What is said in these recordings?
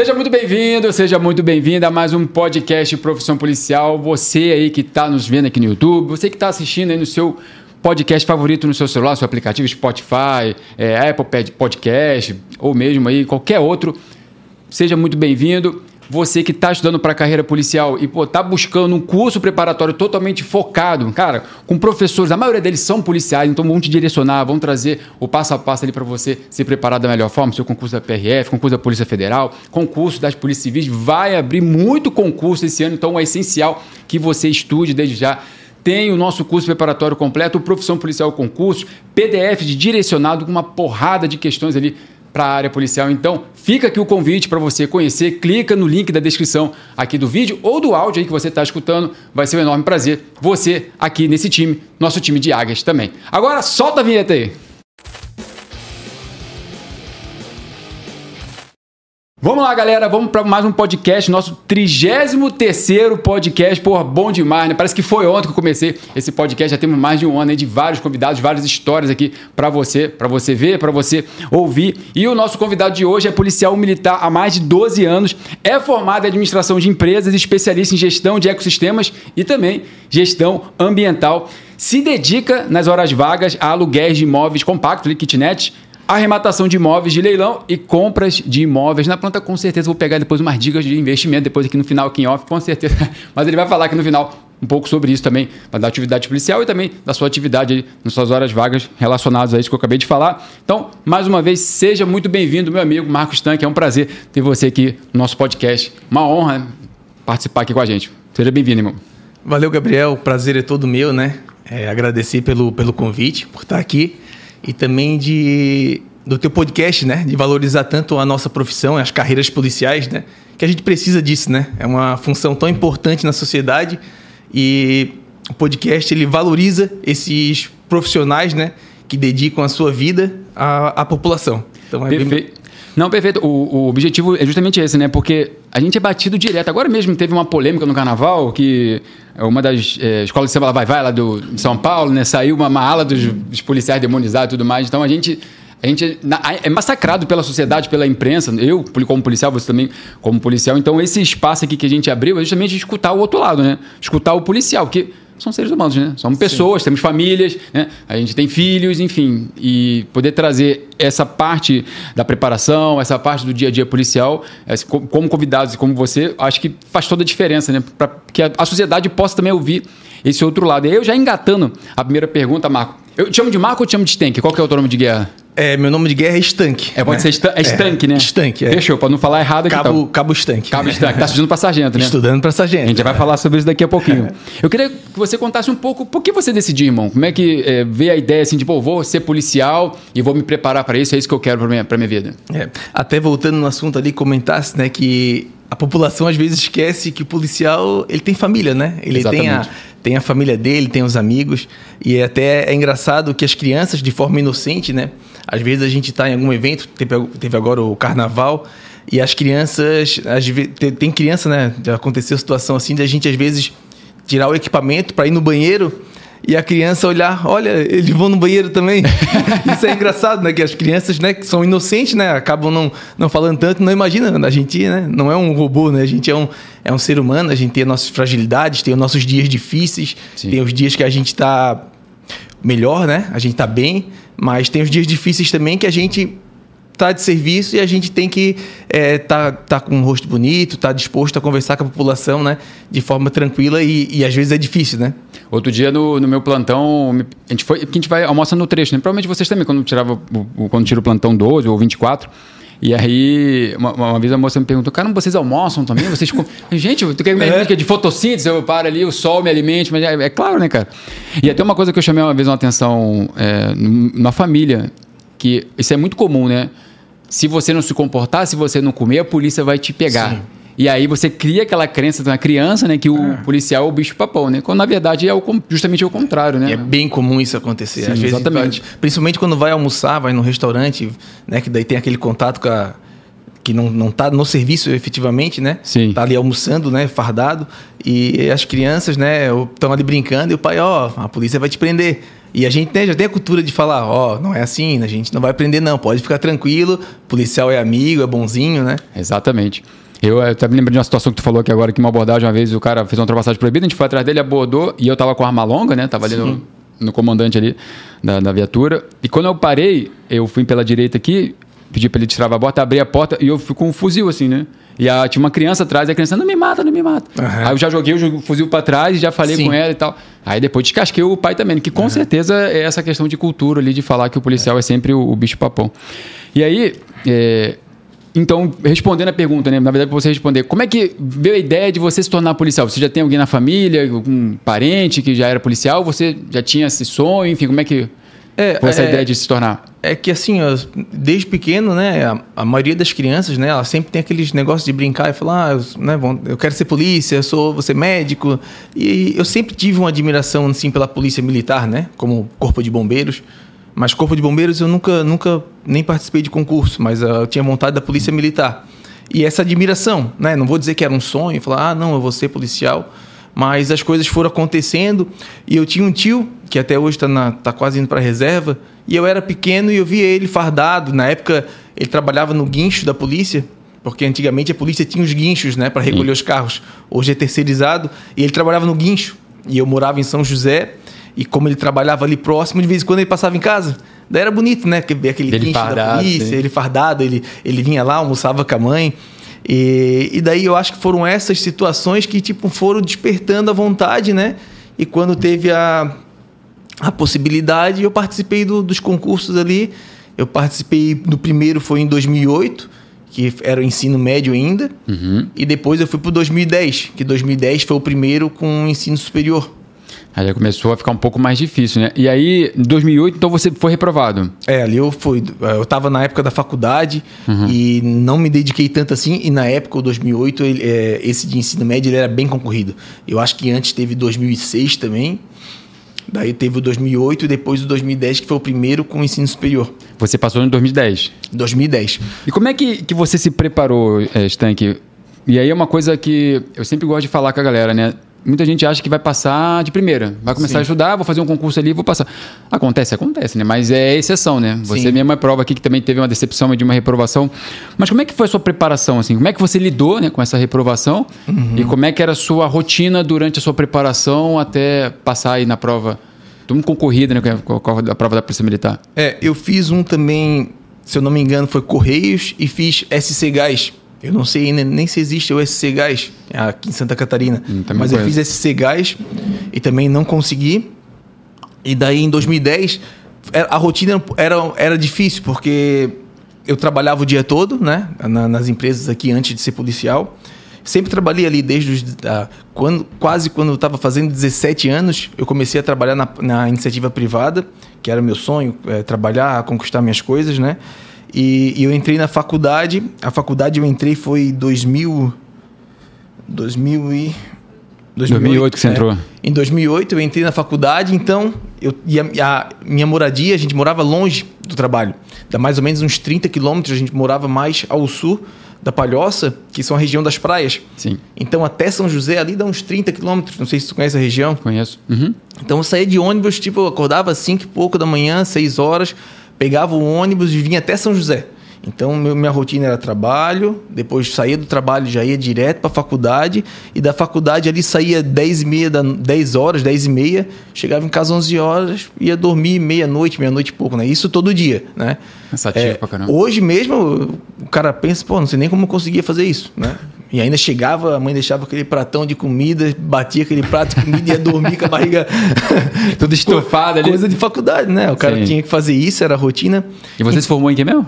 Seja muito bem-vindo, seja muito bem-vinda a mais um podcast Profissão Policial. Você aí que está nos vendo aqui no YouTube, você que está assistindo aí no seu podcast favorito no seu celular, seu aplicativo Spotify, é, Apple Podcast ou mesmo aí qualquer outro, seja muito bem-vindo. Você que está estudando para a carreira policial e está buscando um curso preparatório totalmente focado, cara, com professores, a maioria deles são policiais, então vão te direcionar, vão trazer o passo a passo ali para você se preparar da melhor forma, seu concurso da PRF, concurso da Polícia Federal, concurso das Polícias Civis, vai abrir muito concurso esse ano, então é essencial que você estude desde já. Tem o nosso curso preparatório completo, Profissão Policial Concurso, PDF direcionado com uma porrada de questões ali para a área policial. Então, fica aqui o convite para você conhecer. Clica no link da descrição aqui do vídeo ou do áudio aí que você está escutando. Vai ser um enorme prazer você aqui nesse time, nosso time de águias também. Agora, solta a vinheta aí. Vamos lá, galera. Vamos para mais um podcast, nosso 33 podcast. Porra, bom demais, né? Parece que foi ontem que eu comecei esse podcast. Já temos mais de um ano aí de vários convidados, várias histórias aqui para você, para você ver, para você ouvir. E o nosso convidado de hoje é policial militar há mais de 12 anos, é formado em administração de empresas, especialista em gestão de ecossistemas e também gestão ambiental. Se dedica nas horas vagas a aluguéis de imóveis compactos, kitnet arrematação de imóveis de leilão e compras de imóveis na planta. Com certeza vou pegar depois umas dicas de investimento, depois aqui no final, aqui em off, com certeza. Mas ele vai falar aqui no final um pouco sobre isso também, da atividade policial e também da sua atividade aí, nas suas horas vagas relacionadas a isso que eu acabei de falar. Então, mais uma vez, seja muito bem-vindo, meu amigo Marcos Tanque. É um prazer ter você aqui no nosso podcast. Uma honra participar aqui com a gente. Seja bem-vindo, irmão. Valeu, Gabriel. O prazer é todo meu, né? É, agradecer pelo, pelo convite, por estar aqui e também de do teu podcast, né? De valorizar tanto a nossa profissão, as carreiras policiais, né? Que a gente precisa disso, né? É uma função tão importante na sociedade e o podcast ele valoriza esses profissionais, né? Que dedicam a sua vida à, à população. Então é Perfeito. Bem... Não, perfeito. O, o, objetivo é justamente esse, né? Porque a gente é batido direto. Agora mesmo teve uma polêmica no carnaval que uma das é, escolas de samba vai vai lá do de São Paulo, né? Saiu uma, uma ala dos, dos policiais demonizados e tudo mais. Então a gente a gente é massacrado pela sociedade, pela imprensa. Eu, como policial, você também como policial. Então, esse espaço aqui que a gente abriu é justamente escutar o outro lado, né? Escutar o policial, porque são seres humanos, né? Somos pessoas, Sim. temos famílias, né? A gente tem filhos, enfim. E poder trazer essa parte da preparação, essa parte do dia a dia policial, como convidados e como você, acho que faz toda a diferença, né? Para que a sociedade possa também ouvir esse outro lado. E eu já engatando a primeira pergunta, Marco. Eu te chamo de Marco ou te chamo de Stank? Qual que é o teu nome de guerra? É, meu nome de guerra é Stank. É, pode né? ser sta é Stank, é, né? Stank, é. Fechou, para não falar errado aqui. Cabo, então. Cabo Stank. Cabo Stank. Tá estudando para sargento, né? Estudando para sargento. A gente vai falar sobre isso daqui a pouquinho. Eu queria que você contasse um pouco por que você decidiu, irmão. Como é que é, veio a ideia assim de, pô, vou ser policial e vou me preparar para isso, é isso que eu quero para minha, minha vida? É, até voltando no assunto ali, comentasse, né, que a população às vezes esquece que o policial ele tem família, né? Ele tem a, tem a família dele, tem os amigos. E é até é engraçado que as crianças, de forma inocente, né? Às vezes a gente está em algum evento, teve, agora o carnaval, e as crianças. As, tem criança, né? Aconteceu situação assim de a gente às vezes tirar o equipamento para ir no banheiro e a criança olhar, olha, eles vão no banheiro também. Isso é engraçado, né? Que as crianças, né, que são inocentes, né, acabam não, não falando tanto, não imagina, a gente, né, não é um robô, né? A gente é um, é um ser humano, a gente tem as nossas fragilidades, tem os nossos dias difíceis, Sim. tem os dias que a gente está melhor, né? A gente está bem, mas tem os dias difíceis também que a gente está de serviço e a gente tem que estar é, tá, tá com um rosto bonito, tá disposto a conversar com a população, né? De forma tranquila e, e às vezes é difícil, né? Outro dia no, no meu plantão, a gente foi, a gente vai almoçar no trecho, né? Provavelmente vocês também, quando tirava quando tira o plantão 12 ou 24, e aí, uma, uma, vez a moça me perguntou, cara, vocês almoçam também? Vocês com... Gente, tu quer é. de fotossíntese, eu paro ali, o sol me alimente, mas é, é, claro, né, cara? E até uma coisa que eu chamei uma vez uma atenção é, na família, que isso é muito comum, né? Se você não se comportar, se você não comer, a polícia vai te pegar. Sim. E aí você cria aquela crença na criança, né, que o é. policial é o bicho papão, né? Quando na verdade é o, justamente o contrário, né? E é bem comum isso acontecer. Sim, Às vezes, exatamente. principalmente quando vai almoçar, vai no restaurante, né, que daí tem aquele contato com a que não, não tá no serviço efetivamente, né? Sim. Tá ali almoçando, né, fardado, e as crianças, né, estão ali brincando e o pai, ó, oh, a polícia vai te prender. E a gente né, já tem a cultura de falar, ó, oh, não é assim, a gente não vai prender não, pode ficar tranquilo, policial é amigo, é bonzinho, né? Exatamente. Eu, até me lembro de uma situação que tu falou aqui agora, que uma abordagem, uma vez o cara fez uma ultrapassagem proibida, a gente foi atrás dele, abordou, e eu tava com a arma longa, né? Tava ali no, no, comandante ali da, da viatura. E quando eu parei, eu fui pela direita aqui, pedi para ele tirar a porta, abri a porta e eu fui com um fuzil assim, né? E a, tinha uma criança atrás, e a criança, não me mata, não me mata. Uhum. Aí eu já joguei o fuzil para trás e já falei Sim. com ela e tal. Aí depois descasquei o pai também, que com uhum. certeza é essa questão de cultura ali, de falar que o policial é, é sempre o, o bicho papão. E aí, é, então, respondendo a pergunta, né? Na verdade, para você responder, como é que veio a ideia de você se tornar policial? Você já tem alguém na família, algum parente que já era policial? Você já tinha esse sonho? Enfim, como é que é, foi essa é, ideia de se tornar? É que assim, desde pequeno, né, a, a, maioria das crianças, né, ela sempre tem aqueles negócios de brincar e falar, ah, eu, né, eu quero ser polícia, eu sou, vou ser médico. E eu sempre tive uma admiração, assim, pela polícia militar, né, como corpo de bombeiros. Mas corpo de bombeiros eu nunca, nunca nem participei de concurso, mas uh, eu tinha vontade da polícia militar. E essa admiração, né, não vou dizer que era um sonho, falar, ah, não, eu vou ser policial, mas as coisas foram acontecendo e eu tinha um tio que até hoje está tá quase indo para a reserva e eu era pequeno e eu via ele fardado. Na época ele trabalhava no guincho da polícia porque antigamente a polícia tinha os guinchos né para recolher Sim. os carros. Hoje é terceirizado e ele trabalhava no guincho. E eu morava em São José e como ele trabalhava ali próximo de vez em quando ele passava em casa. Daí era bonito né aquele guincho da polícia ele fardado ele ele vinha lá almoçava com a mãe e, e daí eu acho que foram essas situações que tipo foram despertando a vontade, né? E quando teve a, a possibilidade, eu participei do, dos concursos ali. Eu participei do primeiro foi em 2008, que era o ensino médio ainda, uhum. e depois eu fui para 2010, que 2010 foi o primeiro com o ensino superior. Aí já começou a ficar um pouco mais difícil, né? E aí, em 2008, então você foi reprovado? É, ali eu fui. Eu estava na época da faculdade uhum. e não me dediquei tanto assim. E na época, o 2008, ele, é, esse de ensino médio ele era bem concorrido. Eu acho que antes teve 2006 também. Daí teve o 2008 e depois o 2010, que foi o primeiro com o ensino superior. Você passou em 2010? 2010. E como é que, que você se preparou, é, Stank? E aí é uma coisa que eu sempre gosto de falar com a galera, né? Muita gente acha que vai passar de primeira. Vai começar Sim. a estudar, vou fazer um concurso ali, vou passar. Acontece, acontece, né? Mas é exceção, né? Você Sim. mesmo é prova aqui que também teve uma decepção de uma reprovação. Mas como é que foi a sua preparação, assim? Como é que você lidou né, com essa reprovação? Uhum. E como é que era a sua rotina durante a sua preparação até passar aí na prova? Tudo concorrida, né? Com a prova da Polícia Militar. É, eu fiz um também, se eu não me engano, foi Correios e fiz SC Gás eu não sei nem, se existe o SC Gás aqui em Santa Catarina. Hum, mas conheço. eu fiz SC Gás e também não consegui. E daí em 2010 a rotina era, era difícil porque eu trabalhava o dia todo, né, nas empresas aqui antes de ser policial. Sempre trabalhei ali desde os, quando, quase quando eu estava fazendo 17 anos, eu comecei a trabalhar na, na iniciativa privada, que era meu sonho, é, trabalhar, conquistar minhas coisas, né? E, e, eu entrei na faculdade. A faculdade eu entrei foi em 2000. 2000 e. 2008, 2008 que você é. entrou. Em 2008 eu entrei na faculdade, então eu, e a, a, minha moradia, a gente morava longe do trabalho. Dá mais ou menos uns 30 quilômetros, a gente morava mais ao sul da Palhoça, que são a região das praias. Sim. Então até São José ali dá uns 30 quilômetros. Não sei se tu conhece a região. Conheço. Uhum. Então eu saía de ônibus, tipo, eu acordava às 5 e pouco da manhã, 6 horas pegava o ônibus e vinha até São José. Então, minha rotina era trabalho, depois saía do trabalho, já ia direto para a faculdade, e da faculdade ali saía 10 e meia, da, 10 horas, 10 e meia, chegava em casa 11 horas, ia dormir meia-noite, meia-noite e pouco, né? Isso todo dia, né? Cansativo é, pra caramba. Hoje mesmo, o cara pensa, pô, não sei nem como eu conseguia fazer isso, né? E ainda chegava, a mãe deixava aquele pratão de comida, batia aquele prato de comida e ia dormir com a barriga toda estufada ali. Coisa de faculdade, né? O cara Sim. tinha que fazer isso, era a rotina. E você e... se formou em que mesmo?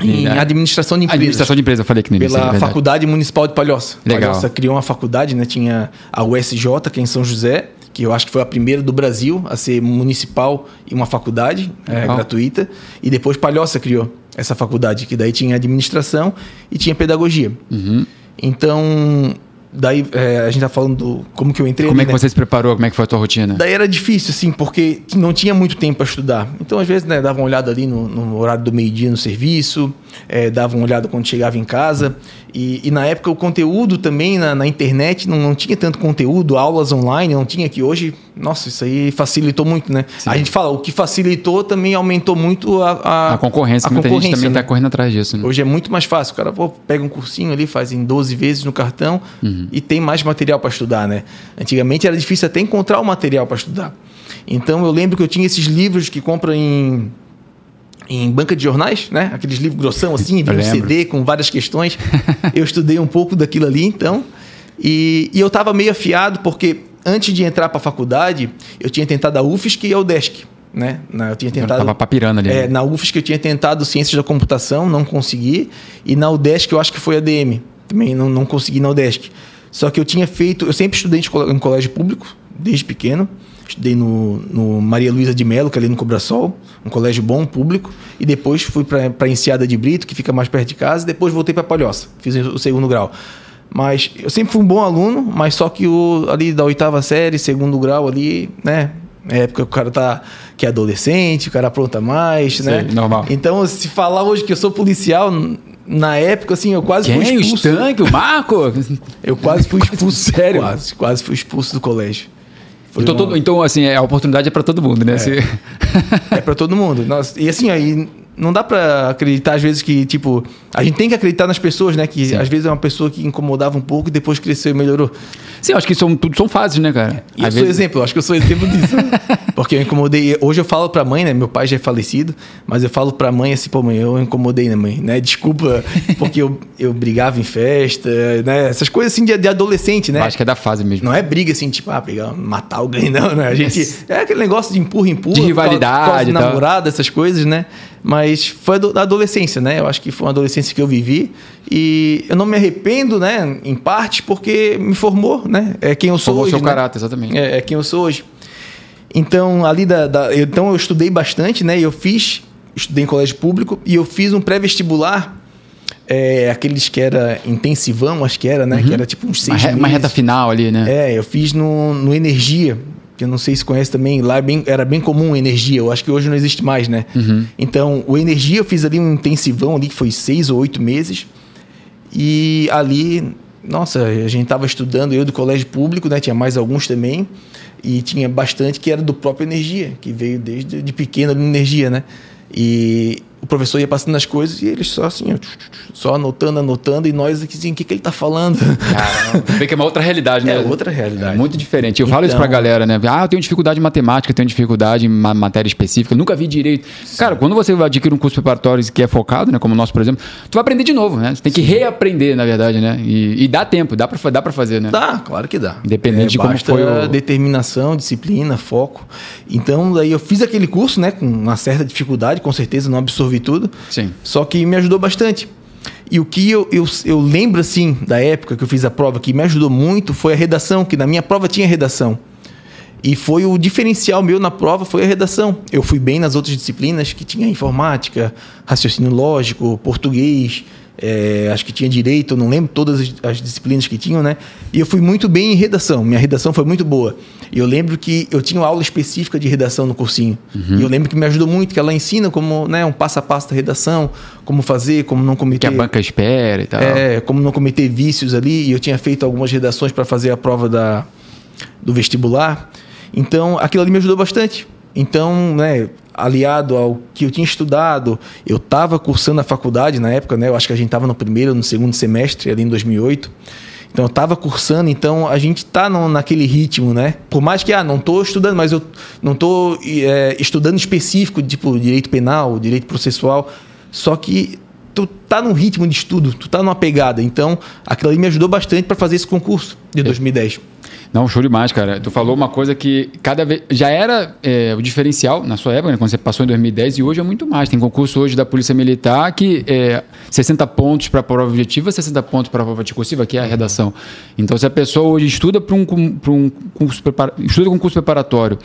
Em administração de empresa. Administração de empresa, eu falei que no início, Pela é Faculdade Municipal de Palhoça. Legal. Palhoça criou uma faculdade, né? Tinha a USJ, que é em São José, que eu acho que foi a primeira do Brasil a ser municipal e uma faculdade é, gratuita. E depois Palhoça criou essa faculdade, que daí tinha administração e tinha pedagogia. Uhum. Então, daí é, a gente tá falando do, como que eu entrei. Como ali, é que né? você se preparou? Como é que foi a tua rotina? Daí era difícil, assim, porque não tinha muito tempo para estudar. Então, às vezes, né, dava uma olhada ali no, no horário do meio-dia no serviço. é, dava uma olhada quando chegava em casa. E, e na época o conteúdo também na, na internet não, não, tinha tanto conteúdo, aulas online não tinha, que hoje, nossa, isso aí facilitou muito, né? Sim. A gente fala, o que facilitou também aumentou muito a, a, a concorrência, a muita concorrência, gente também está né? correndo atrás disso. Né? Hoje é muito mais fácil, o cara pô, pega um cursinho ali, faz em 12 vezes no cartão uhum. e tem mais material para estudar, né? Antigamente era difícil até encontrar o material para estudar. Então eu lembro que eu tinha esses livros que compram em em banca de jornais, né? Aqueles livros grossão assim, um CD com várias questões. eu estudei um pouco daquilo ali, então. E, e eu estava meio afiado porque antes de entrar para a faculdade, eu tinha tentado a UFSC e a UDESC. Né? Eu tinha tentado. Estava papirando ali. É, na UFSC eu tinha tentado Ciências da Computação, não consegui. E na UDESC eu acho que foi a DM. Também não, não consegui na UDESC. Só que eu tinha feito. Eu sempre estudei em colégio público, desde pequeno. Estudei no, no Maria Luísa de Melo, que é ali no Cobrasol, um colégio bom, público. E depois fui para a Enseada de Brito, que fica mais perto de casa. E depois voltei para Palhoça, fiz o segundo grau. Mas eu sempre fui um bom aluno, mas só que o, ali da oitava série, segundo grau ali, né? É época que o cara tá que é adolescente, o cara apronta mais, Sei, né? Normal. Então, se falar hoje que eu sou policial, na época, assim, eu quase Quem? fui expulso. O Stank, o Marco? eu quase fui expulso. Sério? Quase, quase fui expulso do colégio. Então, todo, então, assim, a oportunidade é para todo mundo, né? É, é para todo mundo. Nós, e assim, aí não dá para acreditar às vezes que, tipo, a gente tem que acreditar nas pessoas, né? Que Sim. às vezes é uma pessoa que incomodava um pouco e depois cresceu e melhorou. Sim, acho que são, tudo são fases, né, cara? E eu vezes... sou exemplo, acho que eu sou exemplo disso. porque eu incomodei. Hoje eu falo pra mãe, né? Meu pai já é falecido, mas eu falo pra mãe assim, pô, mãe, eu incomodei, né, mãe? Né? Desculpa, porque eu, eu brigava em festa, né? Essas coisas assim de, de adolescente, né? acho que é da fase mesmo. Não é briga assim, tipo, ah, pegar, matar alguém, não, né? A gente. É aquele negócio de empurra, empurra. De rivalidade. De namorada, essas coisas, né? Mas foi da adolescência, né? Eu acho que foi uma adolescência que eu vivi e eu não me arrependo, né? Em parte porque me formou, né? É quem eu sou formou hoje. seu né? caráter, exatamente. É, é, quem eu sou hoje. Então ali da, da, então eu estudei bastante, né? Eu fiz, estudei em colégio público e eu fiz um pré-vestibular. É, aqueles que era intensivão, acho que era, né? Uhum. Que era tipo uns seis uma, meses. Uma reta final ali, né? É, eu fiz no, no Energia, que eu não sei se conhece também, lá é bem, era bem comum energia, eu acho que hoje não existe mais, né? Uhum. Então, o energia eu fiz ali um intensivão ali que foi seis ou oito meses. E ali, nossa, a gente estava estudando, eu do colégio público, né? Tinha mais alguns também. E tinha bastante que era do próprio energia, que veio desde de pequeno na energia, né? E o professor ia passando as coisas e eles só assim, só anotando, anotando, e nós aqui assim, o que, que ele está falando? Caramba, vê que é uma outra realidade, né? É outra realidade. É muito diferente. Eu então... falo isso pra então. galera, né? Ah, eu tenho dificuldade em matemática, tenho dificuldade em matéria específica, nunca vi direito. Sim. Cara, quando você adquire um curso preparatório que é focado, né? Como o nosso, por exemplo, tu vai aprender de novo, né? Você tem que Sim. reaprender, na verdade, né? E, e dá tempo, dá pra, dá pra fazer, né? Dá, claro que dá. Independente é, de como foi o... determinação, disciplina, foco. Então, daí eu fiz aquele curso, né? Com uma certa dificuldade, com certeza não absorvi tudo. Sim. Só que me ajudou bastante. E o que eu, eu, eu lembro, assim, da época que eu fiz a prova, que me ajudou muito, foi a redação, que na minha prova tinha redação. E foi o diferencial meu na prova, foi a redação. Eu fui bem nas outras disciplinas, que tinha informática, raciocínio lógico, português, é, acho que tinha direito, não lembro todas as, as, disciplinas que tinham, né? E eu fui muito bem em redação, minha redação foi muito boa. E eu lembro que eu tinha uma aula específica de redação no cursinho. Uhum. E eu lembro que me ajudou muito, que ela ensina como, né, um passo a passo da redação, como fazer, como não cometer. Que a banca espera e tal. É, como não cometer vícios ali. E eu tinha feito algumas redações para fazer a prova da, do vestibular. Então, aquilo ali me ajudou bastante. Então, né, aliado ao que eu tinha estudado, eu estava cursando a faculdade na época, né? Eu acho que a gente estava no primeiro, no segundo semestre, ali em 2008. Então eu estava cursando, então a gente está naquele ritmo, né? Por mais que ah, não estou estudando, mas eu não estou é, estudando específico, tipo direito penal, direito processual, só que tu tá num ritmo de estudo, tu tá numa pegada. Então aquilo ali me ajudou bastante para fazer esse concurso de 2010. Não, show demais, cara. Tu falou uma coisa que cada vez já era é, o diferencial na sua época, né, quando você passou em 2010, e hoje é muito mais. Tem concurso hoje da Polícia Militar que é 60 pontos para a prova objetiva, 60 pontos para a prova discursiva, que é a redação. Então, se a pessoa hoje estuda para um, um curso prepara, estuda com um curso preparatório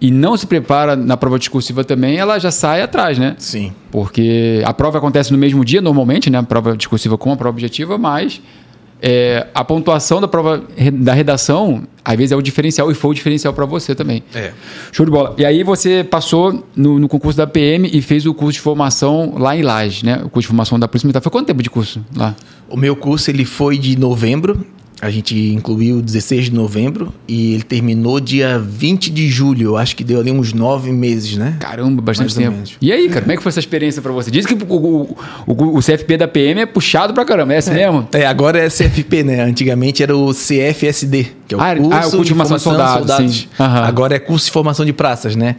e não se prepara na prova discursiva também, ela já sai atrás, né? Sim. Porque a prova acontece no mesmo dia, normalmente, né? A prova discursiva com a prova objetiva, mas é, a pontuação da prova da redação, às vezes é o diferencial e foi o diferencial para você também. É. Show de bola. E aí você passou no, no, concurso da PM e fez o curso de formação lá em Laje, né? O curso de formação da Polícia Militar. Foi quanto tempo de curso lá? O meu curso ele foi de novembro a gente incluiu 16 de novembro e ele terminou dia 20 de julho. Eu acho que deu ali uns nove meses, né? Caramba, bastante tempo. E aí, cara, como é que foi essa experiência para você? Diz que o, o, o, o, CFP da PM é puxado pra caramba, é assim é. mesmo? É, agora é CFP, né? Antigamente era o CFSD, que é o ah, curso, ah, o curso de formação de soldados. soldados. Uhum. Agora é curso de formação de praças, né?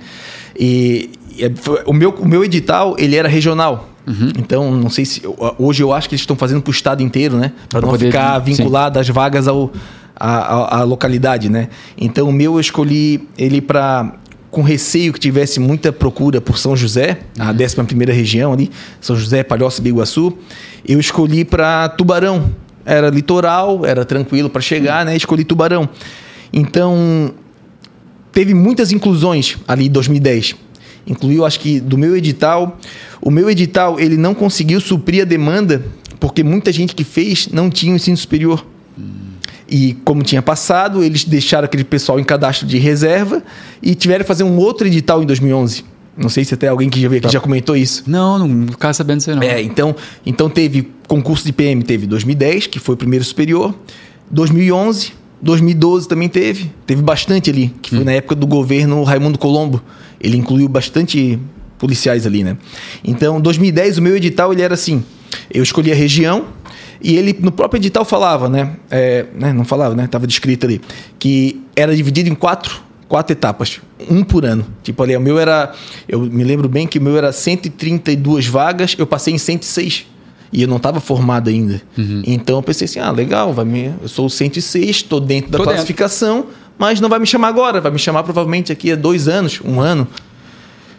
E, e o, meu, o meu edital, ele era regional. Uhum. Então, não sei se. Hoje eu acho que eles estão fazendo para o estado inteiro, né? Para não ficar vinculado sim. as vagas ao, à, à, localidade, né? Então, o meu eu escolhi ele para. Com receio que tivesse muita procura por São José, uhum. a 11 região ali, São José, Palhoça, Biguaçu, eu escolhi para Tubarão. Era litoral, era tranquilo para chegar, uhum. né? Escolhi Tubarão. Então, teve muitas inclusões ali em 2010 incluiu, acho que do meu edital. O meu edital ele não conseguiu suprir a demanda porque muita gente que fez não tinha o ensino superior. E como tinha passado, eles deixaram aquele pessoal em cadastro de reserva e tiveram que fazer um outro edital em 2011. Não sei se até alguém que já veio aqui tá. já comentou isso. Não, não ficava sabendo disso não. É, então, então teve concurso de PM, teve 2010, que foi o primeiro superior, 2011, 2012 também teve, teve bastante ali, que foi hum. na época do governo Raimundo Colombo ele incluiu bastante policiais ali, né? Então, 2010, o meu edital ele era assim: eu escolhi a região e ele no próprio edital falava, né? É, né? Não falava, né? Tava descrito ali que era dividido em quatro quatro etapas, um por ano. Tipo ali, o meu era, eu me lembro bem que o meu era 132 vagas, eu passei em 106 e eu não estava formado ainda. Uhum. Então eu pensei assim, ah, legal, vai me, eu sou o 106, estou dentro da tô classificação. Dentro mas não vai me chamar agora, vai me chamar provavelmente aqui a dois anos, um ano.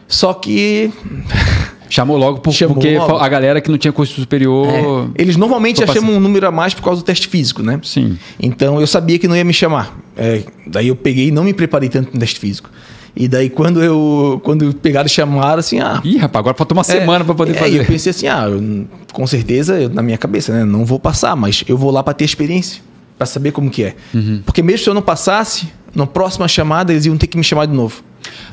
Só que. Chamou logo por, Chamou porque logo. a galera que não tinha curso superior. É. Eles normalmente já chamam um número a mais por causa do teste físico, né? Sim. Então eu sabia que não ia me chamar. É, daí eu peguei e não me preparei tanto no teste físico. E daí quando eu quando pegaram e chamaram assim, ah. Ih, rapaz, agora faltou uma é, semana para poder é, fazer. Aí eu pensei assim, ah, eu, com certeza, eu, na minha cabeça, né? Não vou passar, mas eu vou lá para ter experiência para saber como que é. Uhum. Porque mesmo se eu não passasse, na próxima chamada eles iam ter que me chamar de novo.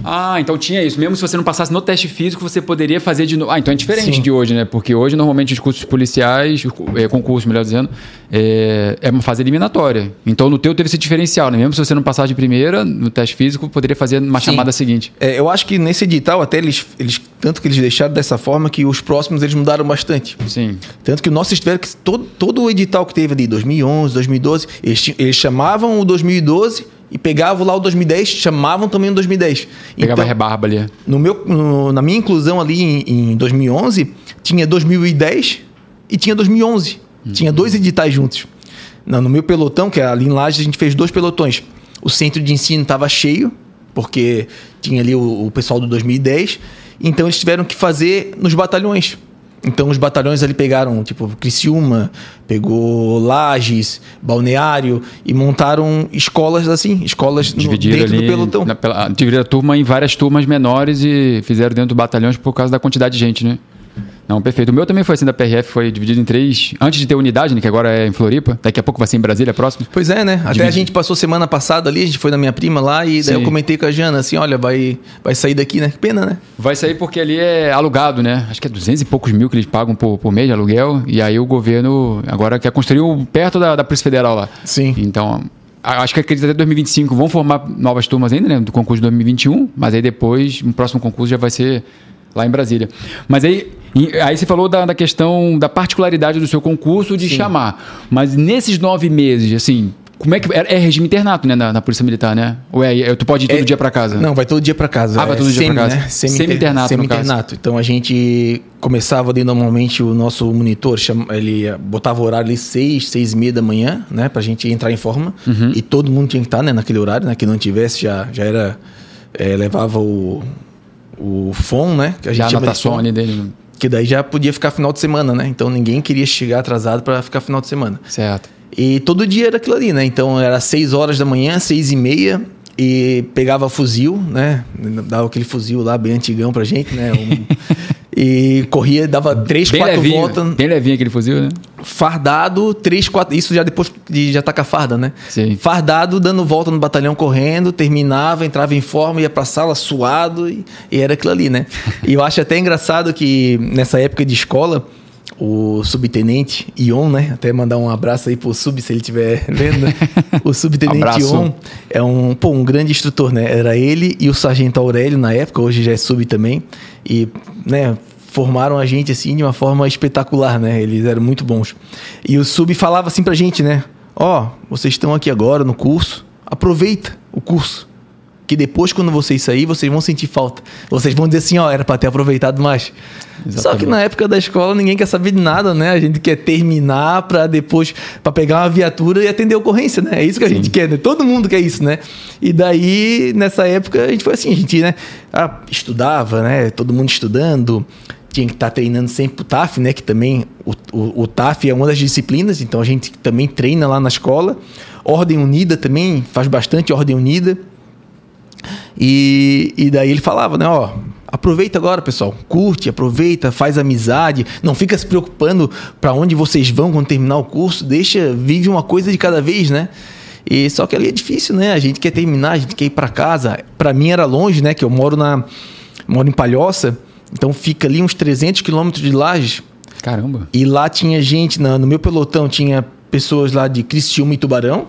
Ah, então tinha isso. Mesmo se você não passasse no teste físico, você poderia fazer de novo. Ah, então é diferente Sim. de hoje, né? Porque hoje, normalmente, os cursos policiais, é, concurso, melhor dizendo, é, é, uma fase eliminatória. Então, no teu teve esse diferencial, né? Mesmo se você não passasse de primeira, no teste físico, poderia fazer uma Sim. chamada seguinte. É, eu acho que nesse edital, até eles, eles. Tanto que eles deixaram dessa forma que os próximos eles mudaram bastante. Sim. Tanto que o nosso tiveram que. Todo, todo o edital que teve ali, 2011, 2012, eles, eles chamavam o 2012 e pegavam lá o 2010, chamavam também o 2010. Pegava então, a rebarba ali. No meu, no, na minha inclusão ali em, em, 2011, tinha 2010 e tinha 2011. Hum. Tinha dois editais juntos. No, no meu pelotão, que é ali em Lages, a gente fez dois pelotões. O centro de ensino estava cheio, porque tinha ali o, o pessoal do 2010. Então eles tiveram que fazer nos batalhões. Então os batalhões ali pegaram, tipo, Criciúma, pegou Lages, Balneário e montaram escolas assim, escolas no, dentro ali, do pelotão. Na, dividiram a turma em várias turmas menores e fizeram dentro do batalhões por causa da quantidade de gente, né? Não, perfeito. O meu também foi assim da PRF, foi dividido em três. Antes de ter unidade, né, que agora é em Floripa. Daqui a pouco vai ser em Brasília, próximo. Pois é, né? Até a gente passou semana passada ali, a gente foi na minha prima lá e daí eu comentei com a Jana assim: olha, vai, vai sair daqui, né? Que pena, né? Vai sair porque ali é alugado, né? Acho que é 200 e poucos mil que eles pagam por, por mês de aluguel. E aí o governo agora quer construir perto da, da Polícia Federal lá. Sim. Então, acho que acredito até 2025 vão formar novas turmas ainda, né? Do concurso de 2021, mas aí depois, no próximo concurso já vai ser lá em Brasília. Mas aí, aí você falou da, da questão da particularidade do seu concurso de Sim. chamar. Mas nesses nove meses, assim, como é que é, é regime internato, né, na, na, Polícia Militar, né? Ou é, é tu pode ir todo é, dia para casa? Não, vai todo dia para casa. Ah, vai todo é, dia para casa. Né? Semi-internato, Semi-internato. Então a gente começava ali normalmente o nosso monitor, chama, ele botava o horário ali seis, seis e meia da manhã, né, pra gente entrar em forma. Uhum. E todo mundo tinha que estar, né, naquele horário, né, que não tivesse já já era é, levava o o FON, né? Que a gente já chama de dele. Que daí já podia ficar final de semana, né? Então ninguém queria chegar atrasado para ficar final de semana. Certo. E todo dia era aquilo ali, né? Então era 6 horas da manhã, 6 e meia, e pegava fuzil, né? Dava aquele fuzil lá bem antigão pra gente, né? Um... E corria, dava três, bem quatro levinho, voltas. Bem levinho aquele fuzil, né? Fardado, três, quatro. Isso já depois de já tá com a farda, né? Sim. Fardado, dando volta no batalhão correndo, terminava, entrava em forma, ia pra sala suado e, e era aquilo ali, né? e eu acho até engraçado que nessa época de escola, o subtenente Ion, né? Até mandar um abraço aí pro sub, se ele estiver vendo. Né? O subtenente Abraço. Ion é um, pô, um grande instrutor, né? Era ele e o sargento Aurélio na época, hoje já é sub também. E, né, formaram a gente assim de uma forma espetacular, né? Eles eram muito bons. E o sub falava assim pra gente, né? Ó, vocês estão aqui agora no curso, aproveita o curso. Que depois, quando vocês saírem, vocês vão sentir falta. Vocês vão dizer assim, ó, era pra ter aproveitado mais. Só que Exatamente. na época da escola ninguém quer saber de nada, né? A gente quer terminar pra depois para pegar uma viatura e atender a ocorrência, né? É isso que a Sim. gente quer, né? Todo mundo quer isso, né? E daí nessa época a gente foi assim, a gente, né, ah, estudava, né? Todo mundo estudando, tinha que estar treinando sempre pro TAF, né? Que também o, o, o TAF é uma das disciplinas, então a gente também treina lá na escola. Ordem Unida também faz bastante Ordem Unida. E, e daí ele falava, né, ó, aproveita agora, pessoal, curte, aproveita, faz amizade, não fica se preocupando para onde vocês vão quando terminar o curso, deixa, vive uma coisa de cada vez, né? E só que ali é difícil, né? A gente quer terminar, a gente quer ir para casa. Para mim era longe, né, que eu moro na moro em Palhoça, então fica ali uns 300 quilômetros de Lages. Caramba. E lá tinha gente, no meu pelotão tinha pessoas lá de Criciúma e Tubarão,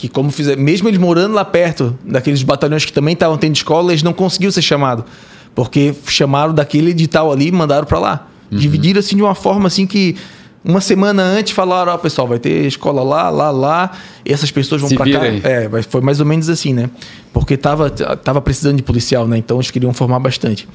que como fizer, mesmo eles morando lá perto daqueles batalhões que também estavam tendo escola, eles não conseguiam ser chamados, porque chamaram daquele edital ali e mandaram para lá. Dividiram assim de uma forma assim que uma semana antes falaram, ó, pessoal, vai ter escola lá, lá, lá, e essas pessoas vão para cá. aí. É, foi mais ou menos assim, né? Porque tava, tava precisando de policial, né? Então eles queriam formar bastante.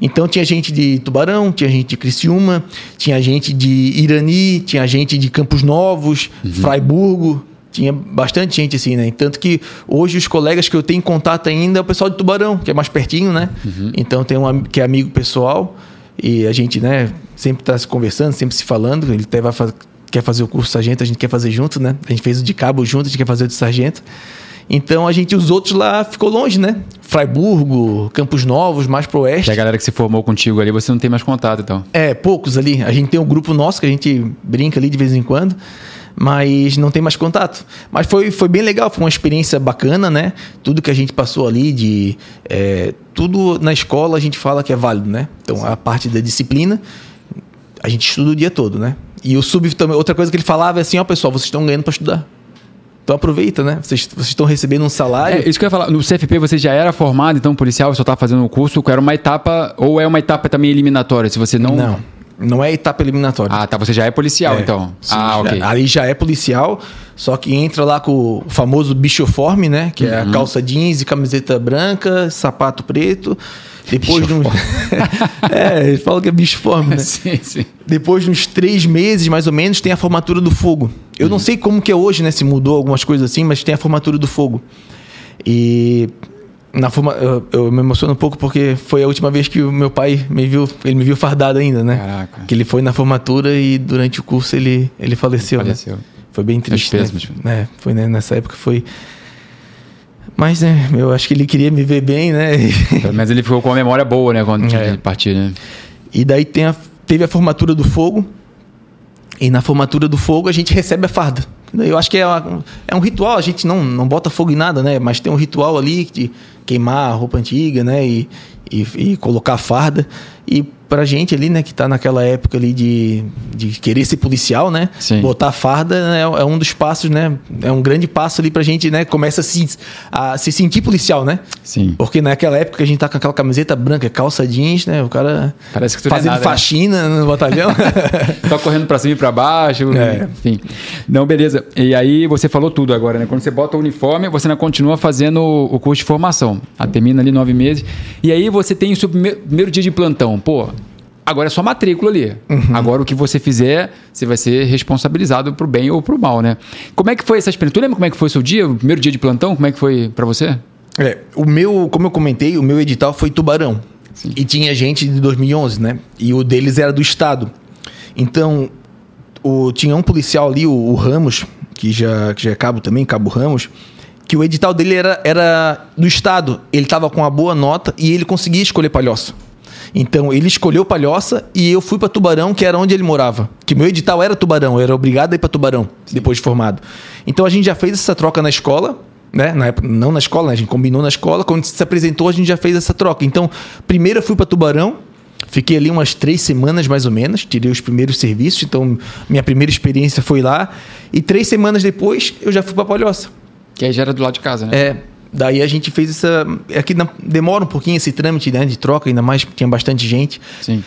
Então tinha gente de Tubarão, tinha gente de Criciúma, tinha gente de Irani, tinha gente de Campos Novos, Fraiburgo, tinha bastante gente assim, né? Tanto que hoje os colegas que eu tenho contato ainda é o pessoal de Tubarão, que é mais pertinho, né? Então tem um que é amigo pessoal e a gente, né, sempre tá se conversando, sempre se falando, ele até vai fa- quer fazer o curso sargento, a gente quer fazer junto, né? A gente fez o de cabo junto, a gente quer fazer o de sargento. Então a gente, os outros lá ficou longe, né? Fraiburgo, Campos Novos, mais pro oeste. Que a galera que se formou contigo ali, você não tem mais contato, então. É, poucos ali. A gente tem um grupo nosso que a gente brinca ali de vez em quando, mas não tem mais contato. Mas foi, foi bem legal, foi uma experiência bacana, né? Tudo que a gente passou ali de. é, tudo na escola a gente fala que é válido, né? Então a parte da disciplina, a gente estuda o dia todo, né? E o sub também, outra coisa que ele falava é assim, ó, pessoal, vocês estão ganhando para estudar. Então aproveita, né? Vocês, vocês estão recebendo um salário. É, isso que eu ia falar. No CFP você já era formado, então policial, só estava fazendo o curso, era uma etapa, ou é uma etapa também eliminatória, se você não... Não, não é etapa eliminatória. Ah, tá, você já é policial, É, então. sim, ah, já- ok. Ali já é policial, só que entra lá com o famoso bichoforme, né? Que é a Uhum. calça jeans e camiseta branca, sapato preto. Depois de uns. é, eles falam que é bichoforme, né? sim, sim. Depois de uns três meses, mais ou menos, tem a formatura do fogo. Eu não sei como que é hoje, né? Se mudou algumas coisas assim, mas tem a formatura do fogo. E na forma, eu, eu me emociono um pouco porque foi a última vez que o meu pai me viu, ele me viu fardado ainda, né? Caraca. Que ele foi na formatura e durante o curso ele, ele faleceu. né? Faleceu. Foi bem triste. Meus Né? pêsames. É, foi né? nessa época foi. Mas, né, eu acho que ele queria me ver bem, né? Pelo menos ele ficou com a memória boa, né, quando É. que partir, né? E daí tem a- teve a formatura do fogo. E na formatura do fogo a gente recebe a farda. Eu acho que é, uma- é um ritual, a gente não, não bota fogo em nada, né? Mas tem um ritual ali de queimar a roupa antiga, né? E, e, e colocar farda. E pra gente ali, né, que tá naquela época ali de, de querer ser policial, né? Sim. Botar a farda né, é um dos passos, né? É um grande passo ali pra gente, né? Começa a se, a se sentir policial, né? Sim. Porque naquela época a gente tá com aquela camiseta branca, calça jeans, né? O cara Parece que tu não é fazendo nada, né? faxina no batalhão. Tá correndo pra cima e pra baixo, É. enfim. Não, beleza. E aí você falou tudo agora, né? Quando você bota o uniforme, você ainda continua fazendo o curso de formação. Ah, termina ali nove meses. E aí você tem o seu primeiro, primeiro dia de plantão. Pô, agora é só matrícula ali. Uhum. Agora o que você fizer, você vai ser responsabilizado pro bem ou pro mal, né? Como é que foi essa experiência? Tu lembra como é que foi o seu dia, o primeiro dia de plantão? Como é que foi pra você? É, o meu, como eu comentei, o meu edital foi Tubarão. E tinha gente de 2011, né? E o deles era do estado. Então, o, tinha um policial ali, o, o Ramos, que já, que já é cabo também, Cabo Ramos, que o edital dele era, era do estado. Ele estava com uma boa nota e ele conseguia escolher palhoça. Então ele escolheu Palhoça e eu fui para Tubarão, que era onde ele morava. Que meu edital era Tubarão, eu era obrigado a ir para Tubarão Sim. depois de formado. Então a gente já fez essa troca na escola, né? Na época, não na escola, né? a gente combinou na escola. Quando se apresentou, a gente já fez essa troca. Então, primeiro eu fui para Tubarão, fiquei ali umas três semanas mais ou menos, tirei os primeiros serviços. Então, minha primeira experiência foi lá. E três semanas depois, eu já fui para Palhoça. Que aí já era do lado de casa, né? É. Daí a gente fez essa. Aqui é demora um pouquinho esse trâmite né, de troca, ainda mais tinha bastante gente. Sim.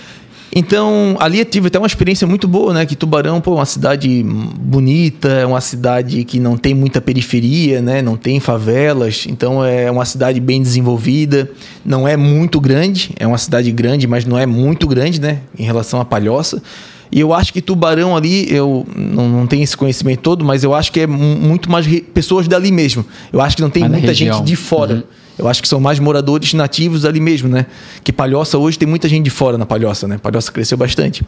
Então, ali eu tive até uma experiência muito boa, né? Que Tubarão, pô, é uma cidade bonita, é uma cidade que não tem muita periferia, né? Não tem favelas, então é uma cidade bem desenvolvida, não é muito grande, é uma cidade grande, mas não é muito grande, né? Em relação à Palhoça. E eu acho que Tubarão ali, eu não, não tenho esse conhecimento todo, mas eu acho que é muito mais pessoas dali mesmo. Eu acho que não tem mas muita gente de fora. Uhum. Eu acho que são mais moradores nativos ali mesmo, né? Que Palhoça hoje tem muita gente de fora na Palhoça, né? Palhoça cresceu bastante.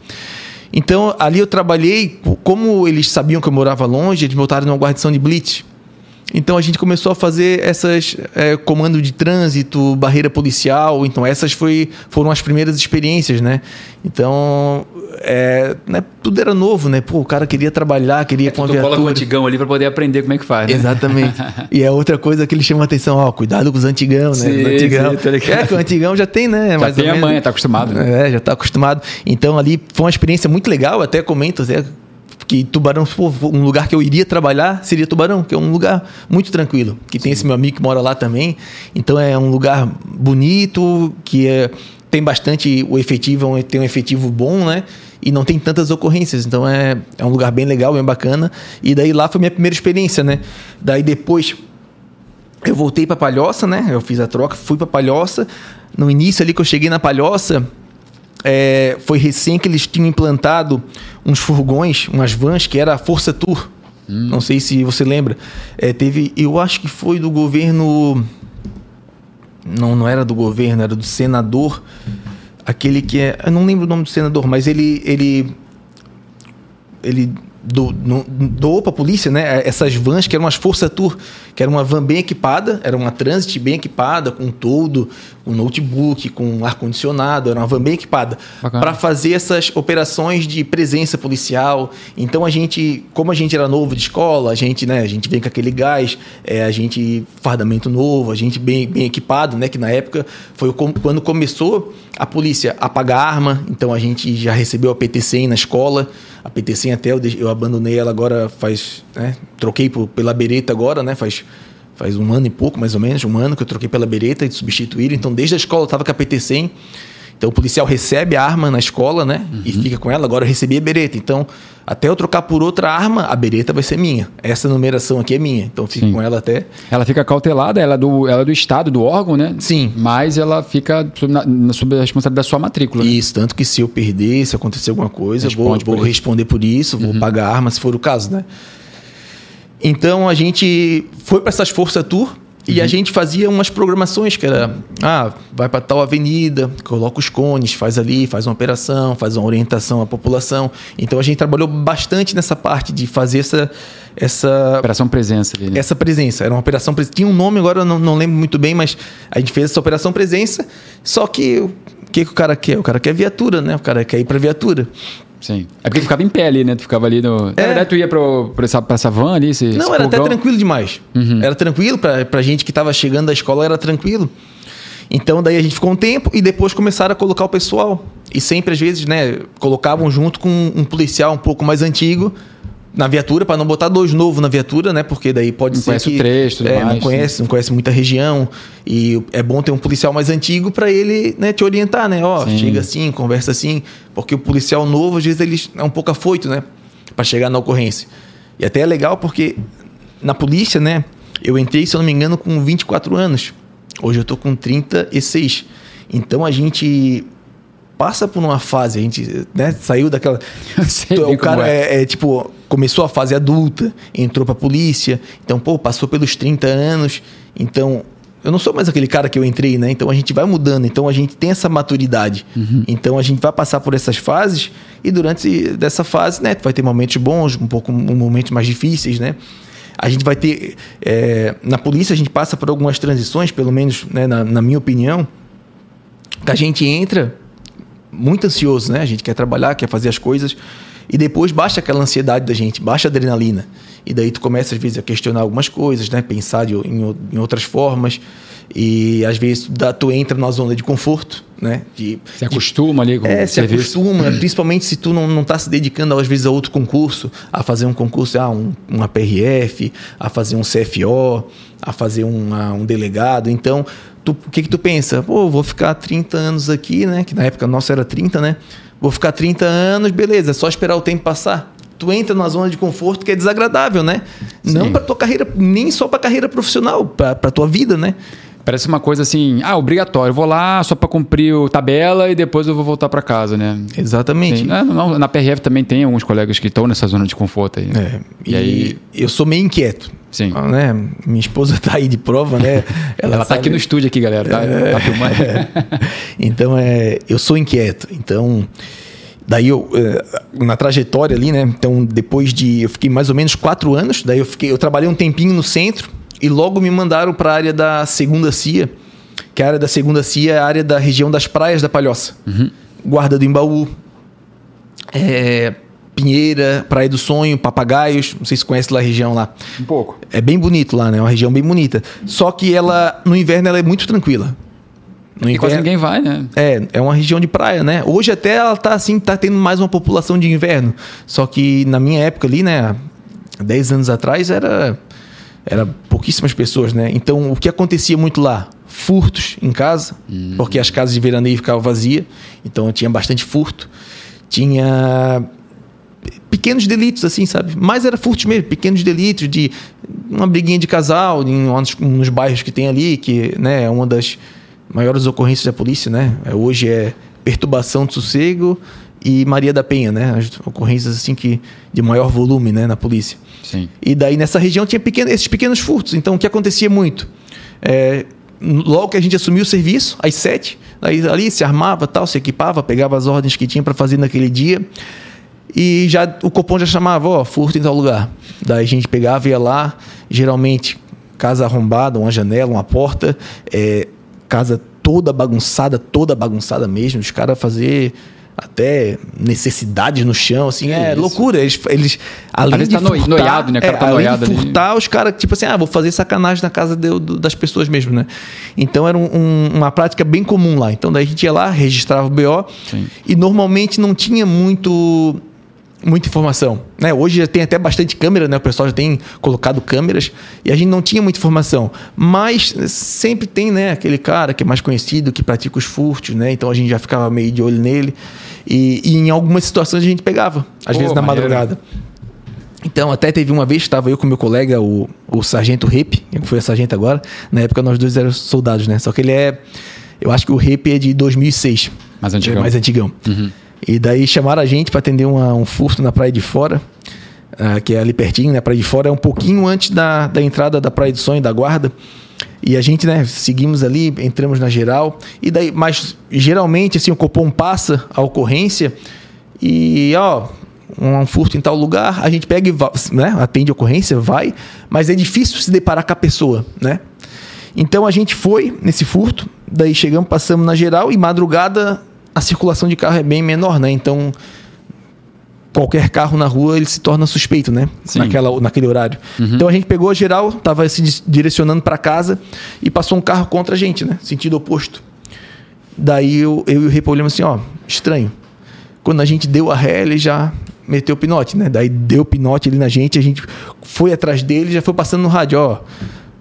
Então, ali eu trabalhei, como eles sabiam que eu morava longe, eles botaram numa guarnição de blitz. Então a gente começou a fazer essas é, comando de trânsito, barreira policial. Então essas foi, foram as primeiras experiências, né? Então é, né, tudo era novo, né? Pô, o cara queria trabalhar, queria é, com a viatura. com o antigão ali para poder aprender como é que faz. Né? Exatamente. e é outra coisa que ele chama atenção, ó, cuidado com os antigão, né? Sim, os antigão. Sim, é que o antigão já tem, né? Já Mais tem a manha, tá acostumado. Né? É, já tá acostumado. Então ali foi uma experiência muito legal, até comento, até que Tubarão, pô, um lugar que eu iria trabalhar seria Tubarão, que é um lugar muito tranquilo. Que Sim. tem esse meu amigo que mora lá também. Então é um lugar bonito, que é, tem bastante o efetivo, tem um efetivo bom, né? E não tem tantas ocorrências. Então é, é um lugar bem legal, bem bacana. E daí lá foi minha primeira experiência, né? Daí depois eu voltei para Palhoça, né? Eu fiz a troca, fui para Palhoça. No início ali que eu cheguei na Palhoça, é, foi recém que eles tinham implantado uns furgões, umas vans, que era a Força Tour. Hum. Não sei se você lembra. É, teve, eu acho que foi do governo. Não, não era do governo, era do senador. Aquele que é. Eu não lembro o nome do senador, mas ele. Ele, ele do, no, doou para a polícia, né? Essas vans que eram umas Força Tour, que era uma van bem equipada, era uma Transit bem equipada, com todo, com notebook, com ar-condicionado, era uma van bem equipada, para fazer essas operações de presença policial. Então a gente, como a gente era novo de escola, a gente, né, a gente vem com aquele gás, é, a gente fardamento novo, a gente bem, bem equipado, né? Que na época foi quando começou a polícia a pagar arma, então a gente já recebeu a PT-100 na escola. A PT-100 até eu, eu, abandonei ela agora faz. Né, troquei por, pela Bereta agora, né? Faz, faz um ano e pouco, mais ou menos, um ano que eu troquei pela Bereta e substituíram. Então desde a escola eu estava com a PT-100. Então o policial recebe a arma na escola, né? Uhum. E fica com ela. Agora eu recebi a bereta. Então, até eu trocar por outra arma, a bereta vai ser minha. Essa numeração aqui é minha. Então fica com ela até. Ela fica cautelada, ela é do, ela é do estado, do órgão, né? Sim. Mas ela fica sob, na, sob a responsabilidade da sua matrícula. Né? Isso, tanto que se eu perder, se acontecer alguma coisa, vou, vou responder por isso, vou uhum. pagar a arma se for o caso, né? Então a gente foi para essas forças tour e a uhum. gente fazia umas programações que era, ah, vai para tal avenida, coloca os cones, faz ali, faz uma operação, faz uma orientação à população. Então a gente trabalhou bastante nessa parte de fazer essa essa operação presença ali, né? Essa presença, era uma operação presença. Tinha um nome agora eu não, não lembro muito bem, mas a gente fez essa operação presença, só que o que, que o cara quer? O cara quer viatura, né? O cara quer ir para viatura. Sim. É porque tu ficava em pé ali, né? Tu ficava ali no. É. Na verdade, tu ia pro, pro essa, pra essa van ali? Esse, Não, esse era até tranquilo demais. Uhum. Era tranquilo, pra, pra gente que tava chegando da escola, era tranquilo. Então, daí a gente ficou um tempo e depois começaram a colocar o pessoal. E sempre, às vezes, né, colocavam junto com um policial um pouco mais antigo na viatura, para não botar dois novos na viatura, né? Porque daí pode não ser conhece que... o trecho, é, mais, não conhece, né? não conhece muita região. E é bom ter um policial mais antigo para ele né, te orientar, né? Ó, Sim. chega assim, conversa assim. Porque o policial novo, às vezes, ele é um pouco afoito, né? Para chegar na ocorrência. E até é legal porque na polícia, né? Eu entrei, se eu não me engano, com 24 anos. Hoje eu tô com 36. Então a gente passa por uma fase, a gente né, saiu daquela. o cara é. É, é. tipo, começou a fase adulta, entrou pra polícia, então, pô, passou pelos 30 anos, então. Eu não sou mais aquele cara que eu entrei, né? Então a gente vai mudando, então a gente tem essa maturidade. Uhum. Então a gente vai passar por essas fases e durante dessa fase, né, vai ter momentos bons, um pouco um momentos mais difíceis, né? A gente vai ter. É, na polícia a gente passa por algumas transições, pelo menos né, na, na minha opinião, que a gente entra muito ansioso, né? A gente quer trabalhar, quer fazer as coisas. E depois baixa aquela ansiedade da gente, baixa a adrenalina. E daí tu começa, às vezes, a questionar algumas coisas, né? Pensar em, em outras formas. E às vezes da, tu entra numa zona de conforto, né? De, se acostuma de, ali com é, se serviço. acostuma, principalmente se tu não está se dedicando, às vezes, a outro concurso, a fazer um concurso, ah, um, uma PRF, a fazer um CFO, a fazer uma, um delegado. Então, tu, o que que tu pensa? Pô, vou ficar 30 anos aqui, né? Que na época nossa era 30, né? Vou ficar 30 anos, beleza, é só esperar o tempo passar. Tu entra numa zona de conforto que é desagradável, né? Sim. Não para tua carreira, nem só para carreira profissional, para tua vida, né? Parece uma coisa assim, ah, obrigatório. Eu vou lá só para cumprir a tabela e depois eu vou voltar para casa, né? Exatamente. Sim, na PRF também tem alguns colegas que estão nessa zona de conforto aí. É, e, e, aí eu sou meio inquieto. Sim. Ah, né? Minha esposa está aí de prova, né? Ela, Ela tá aqui no estúdio aqui, galera. Tá, é... tá filmando. então é, eu sou inquieto. Então Daí eu, eh, na trajetória ali, né? Então, depois de. Eu fiquei mais ou menos quatro anos. Daí eu fiquei. Eu trabalhei um tempinho no centro e logo me mandaram para a área da segunda CIA, que a área da segunda CIA é a área da região das praias da Palhoça. Uhum. Guarda do Embaú, é, Pinheira, Praia do Sonho, Papagaios. Não sei se conhece lá a região lá. Um pouco. É bem bonito lá, né? É uma região bem bonita. Só que ela, no inverno, ela é muito tranquila. No e quase ninguém vai, né? É, é uma região de praia, né? Hoje até ela tá assim, tá tendo mais uma população de inverno. Só que na minha época ali, né, 10 anos atrás era era pouquíssimas pessoas, né? Então o que acontecia muito lá? Furtos em casa, uhum. porque as casas de veraneio ficavam vazias, então tinha bastante furto. Tinha pequenos delitos, assim, sabe? Mas era furto mesmo, pequenos delitos de uma briguinha de casal em, nos bairros que tem ali, que né, é uma das maiores ocorrências da polícia, né? É, hoje é perturbação de sossego e Maria da Penha, né? As ocorrências assim que de maior volume, né, na polícia. Sim. E daí nessa região tinha pequeno, esses pequenos furtos. Então o que acontecia muito? É, logo que a gente assumiu o serviço, às sete, aí ali se armava, tal, se equipava, pegava as ordens que tinha para fazer naquele dia. E já o Copom já chamava, ó, furto em tal lugar. Daí a gente pegava ia lá, geralmente casa arrombada, uma janela, uma porta, é, casa toda bagunçada, toda bagunçada mesmo, os caras fazer até necessidades no chão, assim, é, é loucura. Eles, eles além de tá furtar, noiado, né? O cara é, tá além de furtar, ali. os caras, tipo assim, ah, vou fazer sacanagem na casa de, das pessoas mesmo, né? Então era um, um, uma prática bem comum lá. Então daí a gente ia lá, registrava o BO Sim. e normalmente não tinha muito muita informação. Né? Hoje já tem até bastante câmera, né? o pessoal já tem colocado câmeras e a gente não tinha muita informação. Mas sempre tem né? aquele cara que é mais conhecido, que pratica os furtos, né? então a gente já ficava meio de olho nele. E, e em algumas situações a gente pegava, às Pô, vezes na maneiro. madrugada. Então, até teve uma vez, estava eu com meu colega, o, o Sargento Rep, que foi a sargento agora. Na época nós dois éramos soldados, né? Só que ele é. Eu acho que o Rep é de 2006. Mais antigão. É mais antigão. Uhum. E daí chamaram a gente para atender uma, um furto na Praia de Fora, uh, que é ali pertinho, né? Praia de Fora é um pouquinho antes da, da entrada da Praia do Sonho, da Guarda. E a gente, né, seguimos ali, entramos na geral. E daí, mas geralmente, assim, o Copom passa a ocorrência e, ó, um furto em tal lugar, a gente pega e né, atende a ocorrência, vai, mas é difícil se deparar com a pessoa, né? Então a gente foi nesse furto, daí chegamos, passamos na geral e madrugada a circulação de carro é bem menor, né? Então, qualquer carro na rua ele se torna suspeito, né? Naquela, naquele horário. Uhum. Então a gente pegou a geral, estava se direcionando para casa e passou um carro contra a gente, né? Sentido oposto. Daí eu, eu e o Repo olhamos assim, ó, estranho. Quando a gente deu a ré, ele já meteu o pinote, né? Daí deu o pinote ali na gente, a gente foi atrás dele, já foi passando no rádio, ó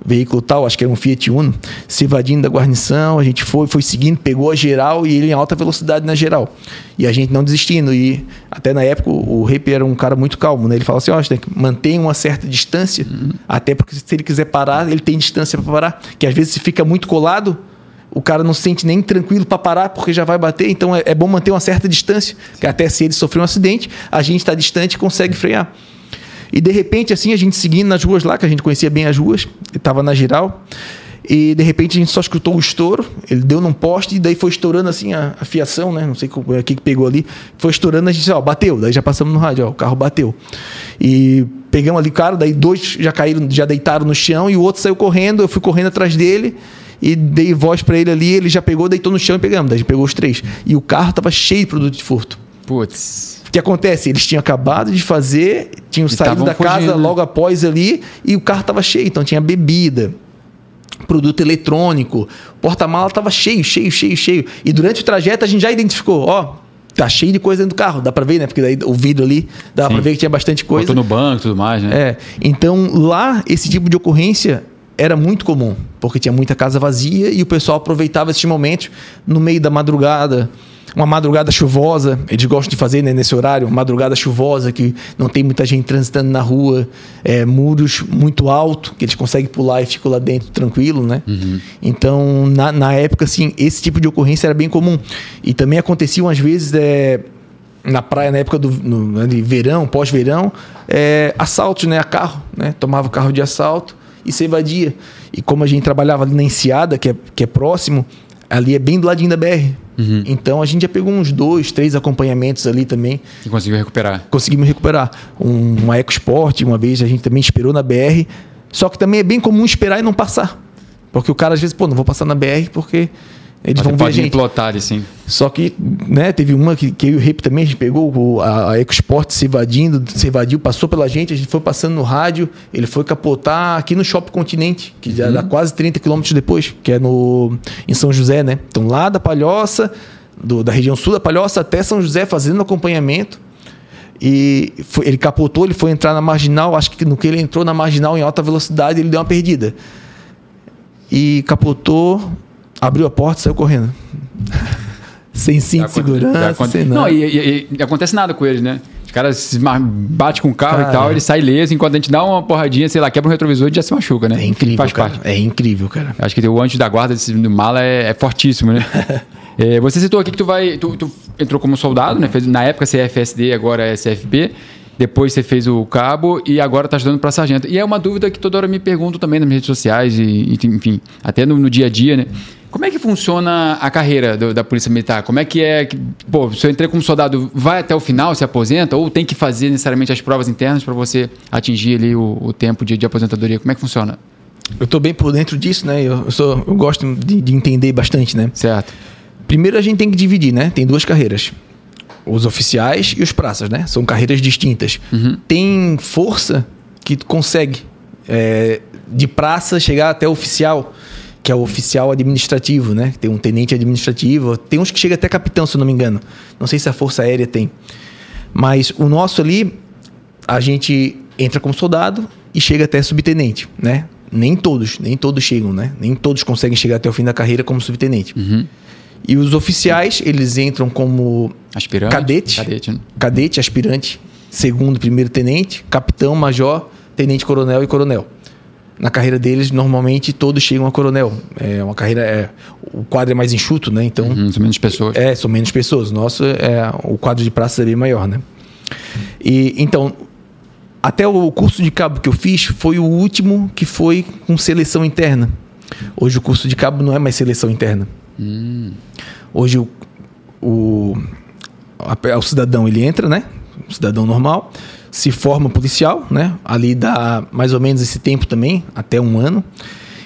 veículo tal, acho que era um Fiat Uno, se evadindo da guarnição, a gente foi, foi seguindo, pegou a geral e ele em alta velocidade na geral. E a gente não desistindo. E até na época o Rep era um cara muito calmo, né? Ele falava assim: ó, oh, tem que manter uma certa distância, uhum. até porque se ele quiser parar, ele tem distância para parar. Que às vezes se fica muito colado, o cara não se sente nem tranquilo para parar porque já vai bater. Então é, é, bom manter uma certa distância, que até se ele sofrer um acidente, a gente está distante e consegue frear. E de repente, assim, a gente seguindo nas ruas lá, que a gente conhecia bem as ruas, estava na geral. E de repente a gente só escutou o estouro, ele deu num poste e daí foi estourando assim a, a fiação, né? Não sei o que, que pegou ali. Foi estourando, a gente ó, bateu. Daí já passamos no rádio, ó, o carro bateu. E pegamos ali o cara, daí dois já caíram, já deitaram no chão e o outro saiu correndo, eu fui correndo atrás dele e dei voz para ele ali, ele já pegou, deitou no chão e pegamos. Daí a gente pegou os três. E o carro tava cheio de produto de furto. Putz. O que acontece? Eles tinham acabado de fazer, tinham E saído da casa fugindo, né? logo após ali e o carro tava cheio. Então tinha bebida, produto eletrônico, porta-mala tava cheio, cheio, cheio, cheio. E durante o trajeto a gente já identificou, ó, tá cheio de coisa dentro do carro, dá para ver, né? Porque daí o vidro ali dá para ver que tinha bastante coisa. Botou no banco e tudo mais, né? É. Então lá esse tipo de ocorrência era muito comum, porque tinha muita casa vazia e o pessoal aproveitava esses momentos no meio da madrugada, uma madrugada chuvosa, eles gostam de fazer né, nesse horário, madrugada chuvosa que não tem muita gente transitando na rua, é, muros muito alto que eles conseguem pular e ficam lá dentro tranquilo, né? Então na, na época assim esse tipo de ocorrência era bem comum e também aconteciam às vezes é, na praia na época do no, de verão, pós-verão, é, assaltos, né, a carro, né? Tomava o carro de assalto e se evadia. E como a gente trabalhava ali na Enseada, que é, que é próximo, ali é bem do ladinho da BR. Então a gente já pegou uns dois, três acompanhamentos ali também. E conseguiu recuperar. Conseguimos recuperar. Um, uma EcoSport, uma vez a gente também esperou na BR. Só que também é bem comum esperar e não passar. Porque o cara às vezes, pô, não vou passar na BR porque eles Você vão ver gente. implotar ali, sim. Só que, né, teve uma que, que eu e o Rep também, a gente pegou a, a EcoSport se evadindo, se evadiu, passou pela gente, a gente foi passando no rádio, ele foi capotar aqui no Shopping Continente, que já dá quase 30 quilômetros depois, que é no, em São José, né? Então lá da Palhoça, do- da região sul da Palhoça até São José, fazendo acompanhamento. E foi- ele capotou, ele foi entrar na marginal, acho que no que ele entrou na marginal em alta velocidade, ele deu uma perdida. E capotou, abriu a porta e saiu correndo. sem cinto de segurança, aconte- sem Não, nada. e, e- e acontece nada com eles, né? Os caras se com o carro Cara. e tal, ele sai leso, enquanto a gente dá uma porradinha, sei lá, quebra um retrovisor e já se machuca, né? É incrível, Faz cara. parte. É incrível, cara. Acho que o antes da guarda desse do mala é, é fortíssimo, né? É, você citou aqui que tu vai. Tu, tu entrou como soldado, né? Fez, na época CFSD, agora é CFP. Depois você fez o cabo e agora tá estudando para sargento. E é uma dúvida que toda hora me perguntam também nas minhas redes sociais e, enfim, até no, no dia a dia, né? Como é que funciona a carreira do- da Polícia Militar? Como é que é? que- Pô, se eu entrei como soldado, vai até o final, se aposenta? Ou tem que fazer necessariamente as provas internas para você atingir ali o, o tempo de, de aposentadoria? Como é que funciona? Eu tô bem por dentro disso, né? Eu, eu sou, eu gosto de, de entender bastante, né? Certo. Primeiro a gente tem que dividir, né? Tem duas carreiras. Os oficiais e os praças, né? São carreiras distintas. Tem força que tu consegue é, de praça chegar até oficial, que é o oficial administrativo, né? Tem um tenente administrativo. Tem uns que chega até capitão, se eu não me engano. Não sei se a Força Aérea tem. Mas o nosso ali, a gente entra como soldado e chega até subtenente, né? Nem todos, nem todos chegam, né? Nem todos conseguem chegar até o fim da carreira como subtenente. E os oficiais, eles entram como Aspirante? Cadete. Cadete, né? cadete, aspirante, segundo, primeiro tenente, capitão, major, tenente coronel e coronel. Na carreira deles, normalmente todos chegam a coronel. É uma carreira. É, o quadro é mais enxuto, né? Então, Uhum, são menos pessoas. é, são menos pessoas. Nosso é o quadro de praça é bem maior, né? E então, até o curso de cabo que eu fiz foi o último que foi com seleção interna. Hoje o curso de cabo não é mais seleção interna. Hoje o, o, a- o cidadão ele entra, né? O cidadão normal, se forma policial, né? Ali dá mais ou menos esse tempo também, até um ano.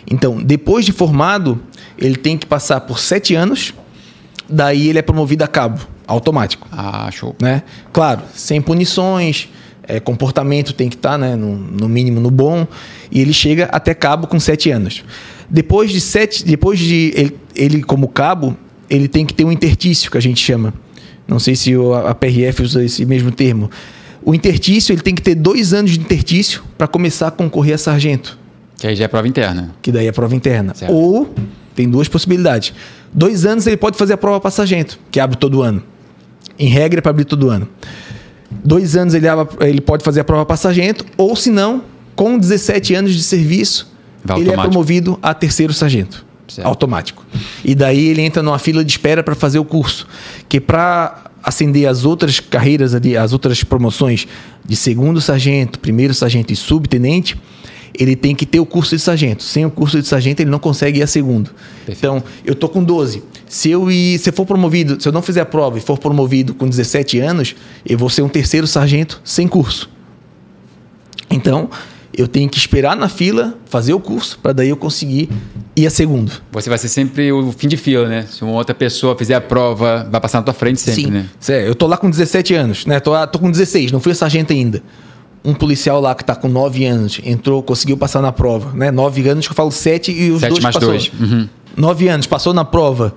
Então, depois de formado, ele tem que passar por sete anos, daí ele é promovido a cabo, automático Ah, show. né? Claro, sem punições, é, comportamento tem que estar, né, no, no mínimo no bom, e ele chega até cabo com sete anos. Depois de sete, depois de ele, ele como cabo, ele tem que ter um intertício que a gente chama. Não sei se a PRF usa esse mesmo termo. O intertício ele tem que ter dois anos de intertício para começar a concorrer a sargento Que aí já é prova interna. que daí é prova interna. Certo. Ou tem duas possibilidades. Dois anos ele pode fazer a prova para sargento, que abre todo ano. Em regra é para abrir todo ano. Dois anos ele, abre- ele pode fazer a prova para sargento, ou se não, com 17 anos de serviço, Vai ele é automático. promovido a terceiro sargento. Certo. Automático. E daí ele entra numa fila de espera para fazer o curso. Que para ascender as outras carreiras ali, as outras promoções de segundo sargento, primeiro sargento e subtenente, ele tem que ter o curso de sargento. Sem o curso de sargento, ele não consegue ir a segundo. Então, eu tô com 12. Se eu ir, se eu for promovido, se eu não fizer a prova e for promovido com 17 anos, eu vou ser um terceiro sargento sem curso. Então, eu tenho que esperar na fila, fazer o curso, para daí eu conseguir ir a segundo. Você vai ser sempre o fim de fila, né? Se uma outra pessoa fizer a prova, vai passar na tua frente sempre, Sim. né? É, eu tô lá com 17 anos, né? Tô, tô com 16, não fui sargento ainda. Um policial lá que tá com 9 anos entrou, conseguiu passar na prova, né? 9 anos que eu falo 7 e os 7 dois mais passou. 2. Uhum. 9 anos, passou na prova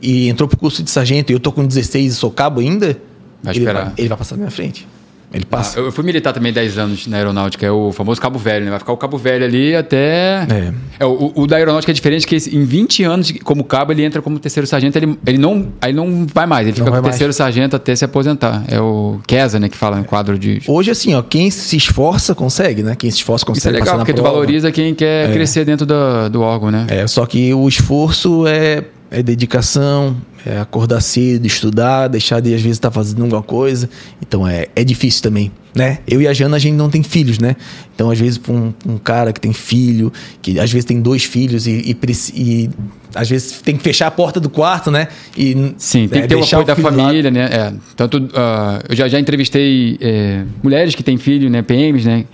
e entrou pro curso de sargento e eu tô com 16 e sou cabo ainda, vai ele, esperar. Vai, ele vai passar na minha frente. Ele passa. Ah, eu fui militar também 10 anos na aeronáutica, é o famoso Cabo Velho, né? Vai ficar o Cabo Velho ali até. É. é o, o, da aeronáutica é diferente, que em 20 anos, como cabo, ele entra como terceiro sargento, ele, ele não, aí não vai mais, ele não fica como terceiro sargento até se aposentar. É o Kesa, né, que fala no quadro de. Hoje, assim, ó, quem se esforça consegue, né? Quem se esforça consegue. Isso é legal, porque tu valoriza quem quer é. crescer dentro do, do órgão, né? É, só que o esforço é é dedicação, é acordar cedo, estudar, deixar de às vezes estar tá fazendo alguma coisa. Então é, é difícil também, né? Eu e a Jana a gente não tem filhos, né? Então às vezes para um, um, cara que tem filho, que às vezes tem dois filhos e, e, e, às vezes tem que fechar a porta do quarto, né? E, Sim, tem é, que ter o apoio da família, lá. né? É, tanto uh, eu já, já entrevistei é, mulheres que têm filho, né? PMs, né?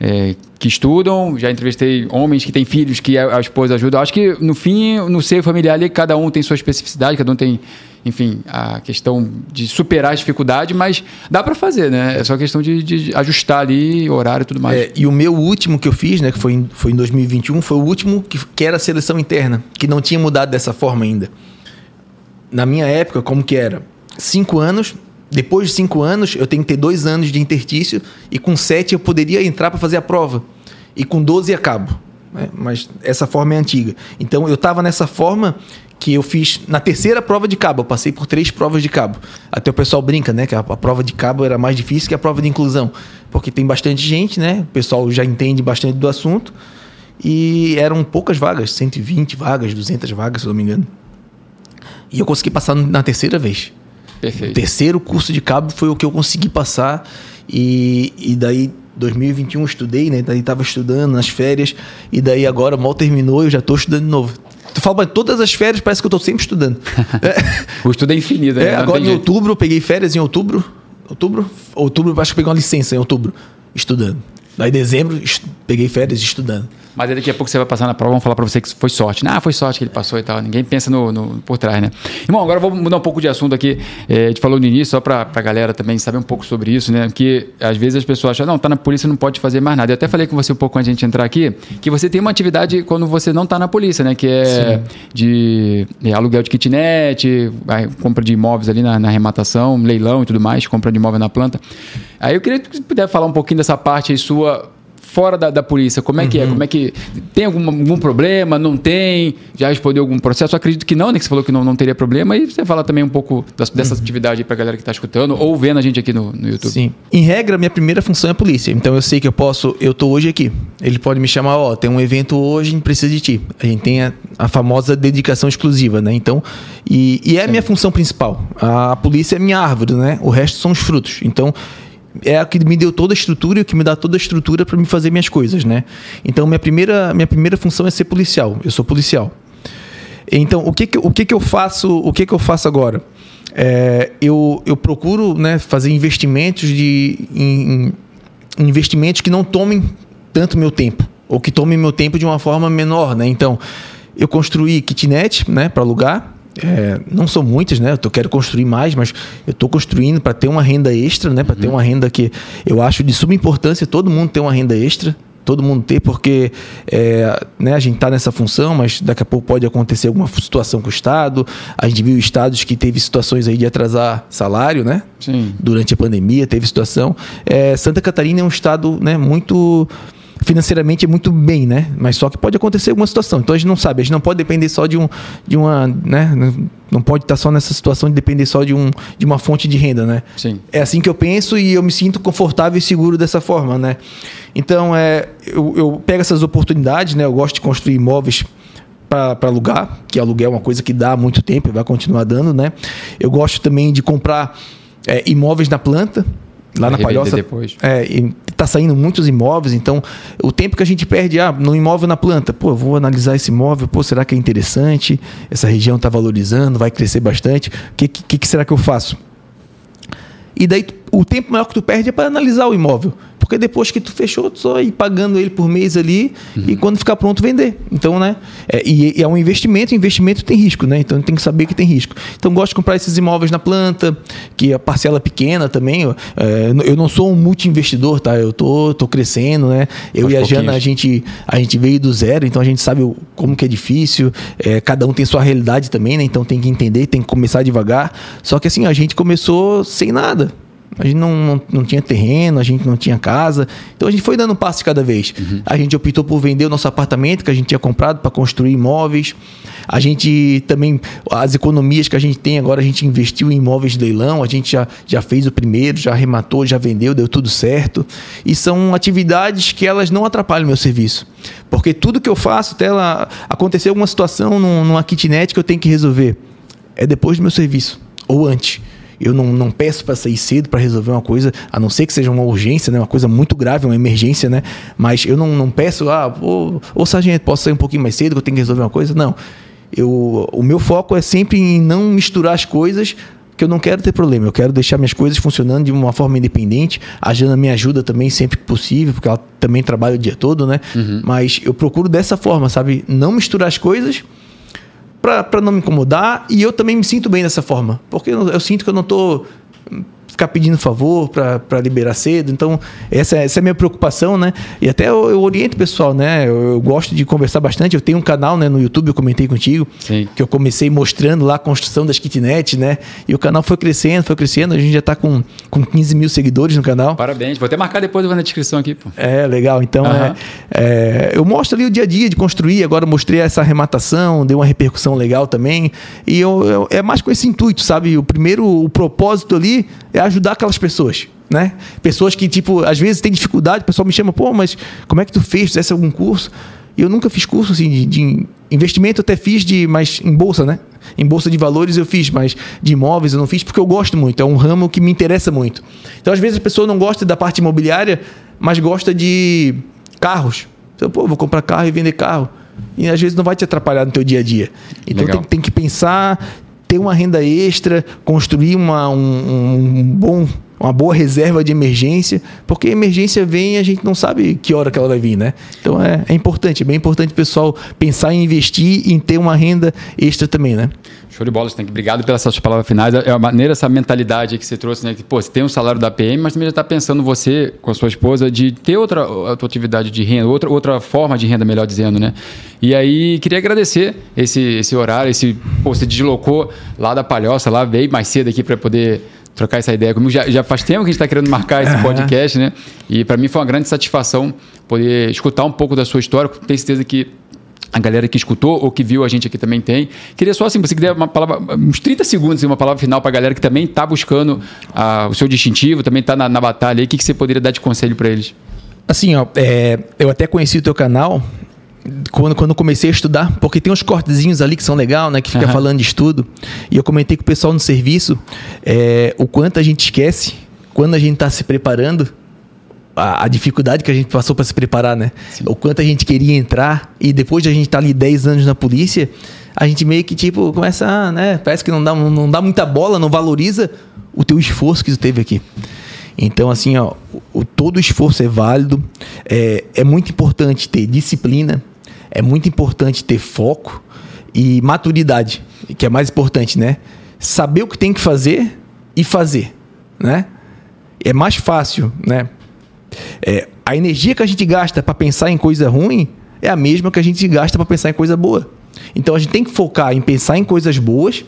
É, que estudam, já entrevistei homens que têm filhos que a, a esposa ajuda. Acho que, no fim, no seio familiar ali, cada um tem sua especificidade, cada um tem, enfim, a questão de superar as dificuldades, mas dá para fazer, né? É só questão de, de, ajustar ali horário e tudo mais. É, e o meu último que eu fiz, né, que foi em, foi em 2021, foi o último que, que era a seleção interna, que não tinha mudado dessa forma ainda. Na minha época, como que era? Cinco anos, depois de cinco anos, eu tenho que ter dois anos de interstício e com sete eu poderia entrar para fazer a prova. E com 12 acabo. Né? Mas essa forma é antiga. Então eu estava nessa forma que eu fiz na terceira prova de cabo. Eu passei por três provas de cabo. Até o pessoal brinca, né? Que a, a, prova de cabo era mais difícil que a prova de inclusão. Porque tem bastante gente, né? O pessoal já entende bastante do assunto. E eram poucas vagas, 120 vagas, 200 vagas, se eu não me engano. E eu consegui passar na terceira vez. Perfeito. O terceiro curso de cabo foi o que eu consegui passar. E, e daí, 2021 estudei, né? Daí estava estudando nas férias. E daí agora mal terminou eu já estou estudando de novo. Tu fala, todas as férias parece que eu estou sempre estudando. é. O estudo é infinito, né? É, agora em outubro, eu peguei férias em outubro. Outubro? Outubro, acho que peguei uma licença em outubro, estudando. Daí dezembro, peguei férias estudando. Mas daqui a pouco você vai passar na prova, vão falar para você que foi sorte. Ah, foi sorte que ele passou e tal. Ninguém pensa no, no por trás, né? Irmão, agora vou mudar um pouco de assunto aqui. É, a gente falou no início, só para a galera também saber um pouco sobre isso, né? Que às vezes as pessoas acham, não, tá na polícia, não pode fazer mais nada. Eu até falei com você um pouco antes de a gente entrar aqui, que você tem uma atividade quando você não tá na polícia, né? Que é Sim. de é, aluguel de kitnet, compra de imóveis ali na, na arrematação, leilão e tudo mais, compra de imóvel na planta. Aí eu queria que você pudesse falar um pouquinho dessa parte aí sua fora da, da polícia, como é uhum. que é? Uhum. Como é que. Tem algum, algum problema? Não tem? Já respondeu algum processo? Eu acredito que não, né? Que você falou que não, não teria problema. E você fala também um pouco das, dessa uhum. atividade para a galera que está escutando ou vendo a gente aqui no, no YouTube. Sim. Em regra, minha primeira função é a polícia. Então eu sei que eu posso. Eu tô hoje aqui. Ele pode me chamar, ó, tem um evento hoje, precisa de ti. A gente tem a, a famosa dedicação exclusiva, né? Então. E, e é a minha função principal. A polícia é minha árvore, né? O resto são os frutos. Então é a que me deu toda a estrutura e o que me dá toda a estrutura para me fazer minhas coisas, né? Então minha primeira minha primeira função é ser policial. Eu sou policial. Então o que que, o que, que eu faço o que que eu faço agora? É, eu, eu procuro né, fazer investimentos de em, investimentos que não tomem tanto meu tempo ou que tomem meu tempo de uma forma menor, né? Então eu construí kitnet, né, para alugar é, não são muitas, né? Eu quero construir mais, mas eu estou construindo para ter uma renda extra, né? Para uhum. ter uma renda que eu acho de suma importância todo mundo ter uma renda extra, todo mundo ter, porque é, né, a gente está nessa função, mas daqui a pouco pode acontecer alguma situação com o Estado. A gente viu estados que teve situações aí de atrasar salário, né? Sim. Durante a pandemia teve situação. É, Santa Catarina é um estado né, muito financeiramente é muito bem, né? Mas só que pode acontecer alguma situação. Então a gente não sabe, a gente não pode depender só de um de uma, né? Não pode estar só nessa situação de depender só de um de uma fonte de renda, né? Sim. É assim que eu penso e eu me sinto confortável e seguro dessa forma, né? Então é eu, eu pego essas oportunidades, né? Eu gosto de construir imóveis para alugar, que aluguel é uma coisa que dá há muito tempo e vai continuar dando, né? Eu gosto também de comprar é, imóveis na planta, lá na Palhoça. Depois. É, está saindo muitos imóveis, então o tempo que a gente perde ah, no imóvel na planta, pô, vou analisar esse imóvel, pô, será que é interessante? Essa região está valorizando, vai crescer bastante. O que, que, que será que eu faço? E daí o tempo maior que tu perde é para analisar o imóvel. Porque depois que tu fechou, tu só ir pagando ele por mês ali uhum. e quando ficar pronto vender. Então, né? É, e, e, é um investimento, investimento tem risco, né? Então tem que saber que tem risco. Então gosto de comprar esses imóveis na planta, que a parcela é pequena também. É, eu não sou um multi-investidor, tá? Eu tô, tô crescendo, né? Eu e a Jana, a gente, a gente veio do zero, então a gente sabe como que é difícil. É, cada um tem sua realidade também, né? Então tem que entender, tem que começar devagar. Só que assim, a gente começou sem nada. A gente não, não, não, tinha terreno, a gente não tinha casa. Então a gente foi dando um passo de cada vez. Uhum. A gente optou por vender o nosso apartamento que a gente tinha comprado para construir imóveis. A gente também, as economias que a gente tem agora, a gente investiu em imóveis de leilão. A gente já, já fez o primeiro, já arrematou, já vendeu, deu tudo certo. E são atividades que elas não atrapalham o meu serviço. Porque tudo que eu faço, até ela, acontecer alguma situação numa kitnet que eu tenho que resolver, é depois do meu serviço ou antes. Eu não, não peço para sair cedo para resolver uma coisa, a não ser que seja uma urgência, né? uma coisa muito grave, uma emergência, né? Mas eu não, não peço, ah, ô, ô sargento, posso sair um pouquinho mais cedo que eu tenho que resolver uma coisa? Não. Eu, o meu foco é sempre em não misturar as coisas que eu não quero ter problema, eu quero deixar minhas coisas funcionando de uma forma independente. A Jana me ajuda também sempre que possível, porque ela também trabalha o dia todo, né? Uhum. Mas eu procuro dessa forma, sabe? Não misturar as coisas para não me incomodar e eu também me sinto bem dessa forma, porque eu, eu sinto que eu não estou ficar pedindo favor para liberar cedo. Então, essa, essa é a minha preocupação, né? E até eu, eu oriento o pessoal, né? Eu, eu, gosto de conversar bastante. Eu tenho um canal né, no YouTube, eu comentei contigo, Sim. que eu comecei mostrando lá a construção das kitnets, né? E o canal foi crescendo, foi crescendo. A gente já está com, com 15 mil seguidores no canal. Parabéns. Vou até marcar depois, na descrição aqui. Pô. É, legal. Então, uhum. é, é, eu mostro ali o dia a dia de construir. Agora mostrei essa arrematação, deu uma repercussão legal também. E eu, eu, é mais com esse intuito, sabe? O primeiro, o propósito ali é ajudar aquelas pessoas, né? Pessoas que, tipo, às vezes tem dificuldade, o pessoal me chama, pô, mas como é que tu fez? Fizesse algum curso? E eu nunca fiz curso assim de, de investimento, até fiz de, mas em bolsa, né? Em bolsa de valores eu fiz, mas de imóveis eu não fiz porque eu gosto muito, é um ramo que me interessa muito. Então, às vezes a pessoa não gosta da parte imobiliária, mas gosta de carros. Então, pô, vou comprar carro e vender carro. E às vezes não vai te atrapalhar no teu dia a dia. Então tem, tem, que pensar, ter uma renda extra, construir uma, um, um bom uma boa reserva de emergência, porque a emergência vem e a gente não sabe que hora que ela vai vir, né? Então é, é importante, é bem importante o pessoal pensar em investir e em ter uma renda extra também, né? Show de bola, Stank. Obrigado pelas suas palavras finais. É a maneira, essa mentalidade que você trouxe, né? Que, pô, você tem um salário da PM, mas também já está pensando você, com a sua esposa, de ter outra, outra atividade de renda, outra, outra forma de renda, melhor dizendo, né? E aí, queria agradecer esse, esse horário, esse, pô, você deslocou lá da Palhoça, lá veio mais cedo aqui para poder trocar essa ideia comigo. Já, já faz tempo que a gente está querendo marcar esse podcast, né? E para mim foi uma grande satisfação poder escutar um pouco da sua história. Tenho certeza que a galera que escutou ou que viu a gente aqui também tem. Queria só, assim, você quiser uma palavra, uns 30 segundos, uma palavra final para a galera que também está buscando uh, o seu distintivo, também está na, na, batalha. O que, que você poderia dar de conselho para eles? Assim, ó, é, eu até conheci o teu canal quando, quando comecei a estudar, porque tem uns cortezinhos ali que são legal, né? Que fica uhum. falando de estudo. E eu comentei com o pessoal no serviço é, o quanto a gente esquece quando a gente está se preparando a, a, dificuldade que a gente passou para se preparar, né? Sim. O quanto a gente queria entrar e depois de a gente estar tá ali 10 anos na polícia, a gente meio que tipo começa, a, né? Parece que não dá, não dá muita bola, não valoriza o teu esforço que tu teve aqui. Então, assim, ó, o, todo esforço é válido. É, é muito importante ter disciplina, é muito importante ter foco e maturidade, que é mais importante, né? Saber o que tem que fazer e fazer, né? É mais fácil, né? É, a energia que a gente gasta para pensar em coisa ruim é a mesma que a gente gasta para pensar em coisa boa. Então a gente tem que focar em pensar em coisas boas,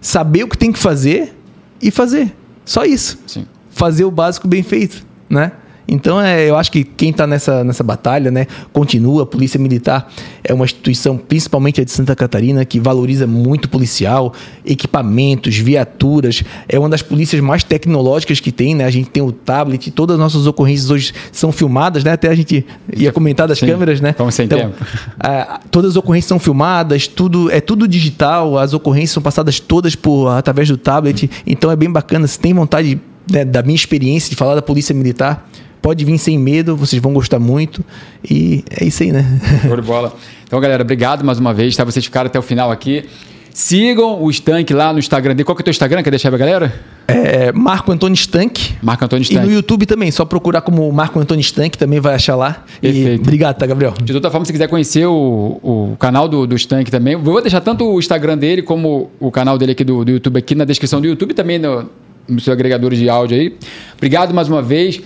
saber o que tem que fazer e fazer. Só isso. Sim. Fazer o básico bem feito, né? Então, é, eu acho que quem está nessa, nessa batalha, né, continua. A Polícia Militar é uma instituição, principalmente a de Santa Catarina, que valoriza muito policial, equipamentos, viaturas. É uma das polícias mais tecnológicas que tem, né? A gente tem o tablet, todas as nossas ocorrências hoje são filmadas, né? Até a gente ia comentar das Sim, câmeras, né? Como sem então, tempo. A, todas as ocorrências são filmadas, tudo é tudo digital, as ocorrências são passadas todas por através do tablet. Então é bem bacana. Se tem vontade né, da minha experiência de falar da Polícia Militar, Pode vir sem medo, vocês vão gostar muito. E é isso aí, né? Show de bola. Então, galera, obrigado mais uma vez. Tá? Vocês ficaram até o final aqui. Sigam o Stank lá no Instagram dele. Qual que é o teu Instagram? Quer deixar pra galera? É Marco Antônio Stank. Marco Antônio Stank. E no YouTube também, só procurar como Marco Antônio Stank, também vai achar lá. Perfeito. E obrigado, tá, Gabriel? De toda forma, se quiser conhecer o, o canal do, do Stank também, vou deixar tanto o Instagram dele como o canal dele aqui do, do YouTube aqui na descrição do YouTube também no, no seu agregador de áudio aí. Obrigado mais uma vez.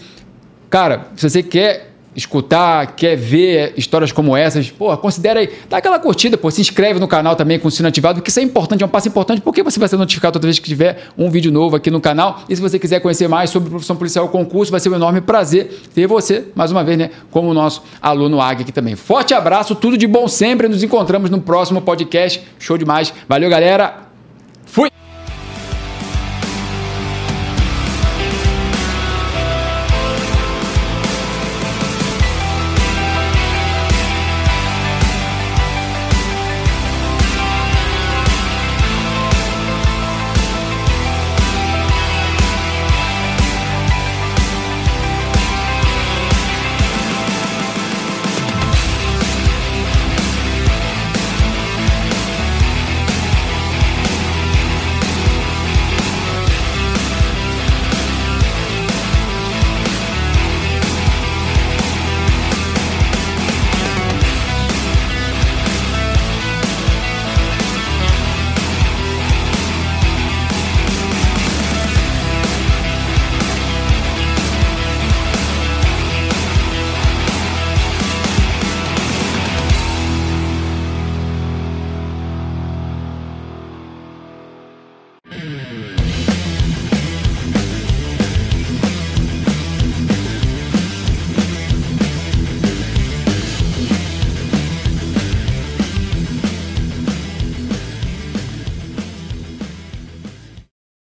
Cara, se você quer escutar, quer ver histórias como essas, pô, considera aí, dá aquela curtida, pô, se inscreve no canal também com o sino ativado, porque isso é importante, é um passo importante, porque você vai ser notificado toda vez que tiver um vídeo novo aqui no canal. E se você quiser conhecer mais sobre profissão policial concurso, vai ser um enorme prazer ter você, mais uma vez, né, como nosso aluno AG aqui também. Forte abraço, tudo de bom sempre, nos encontramos no próximo podcast. Show demais. Valeu, galera.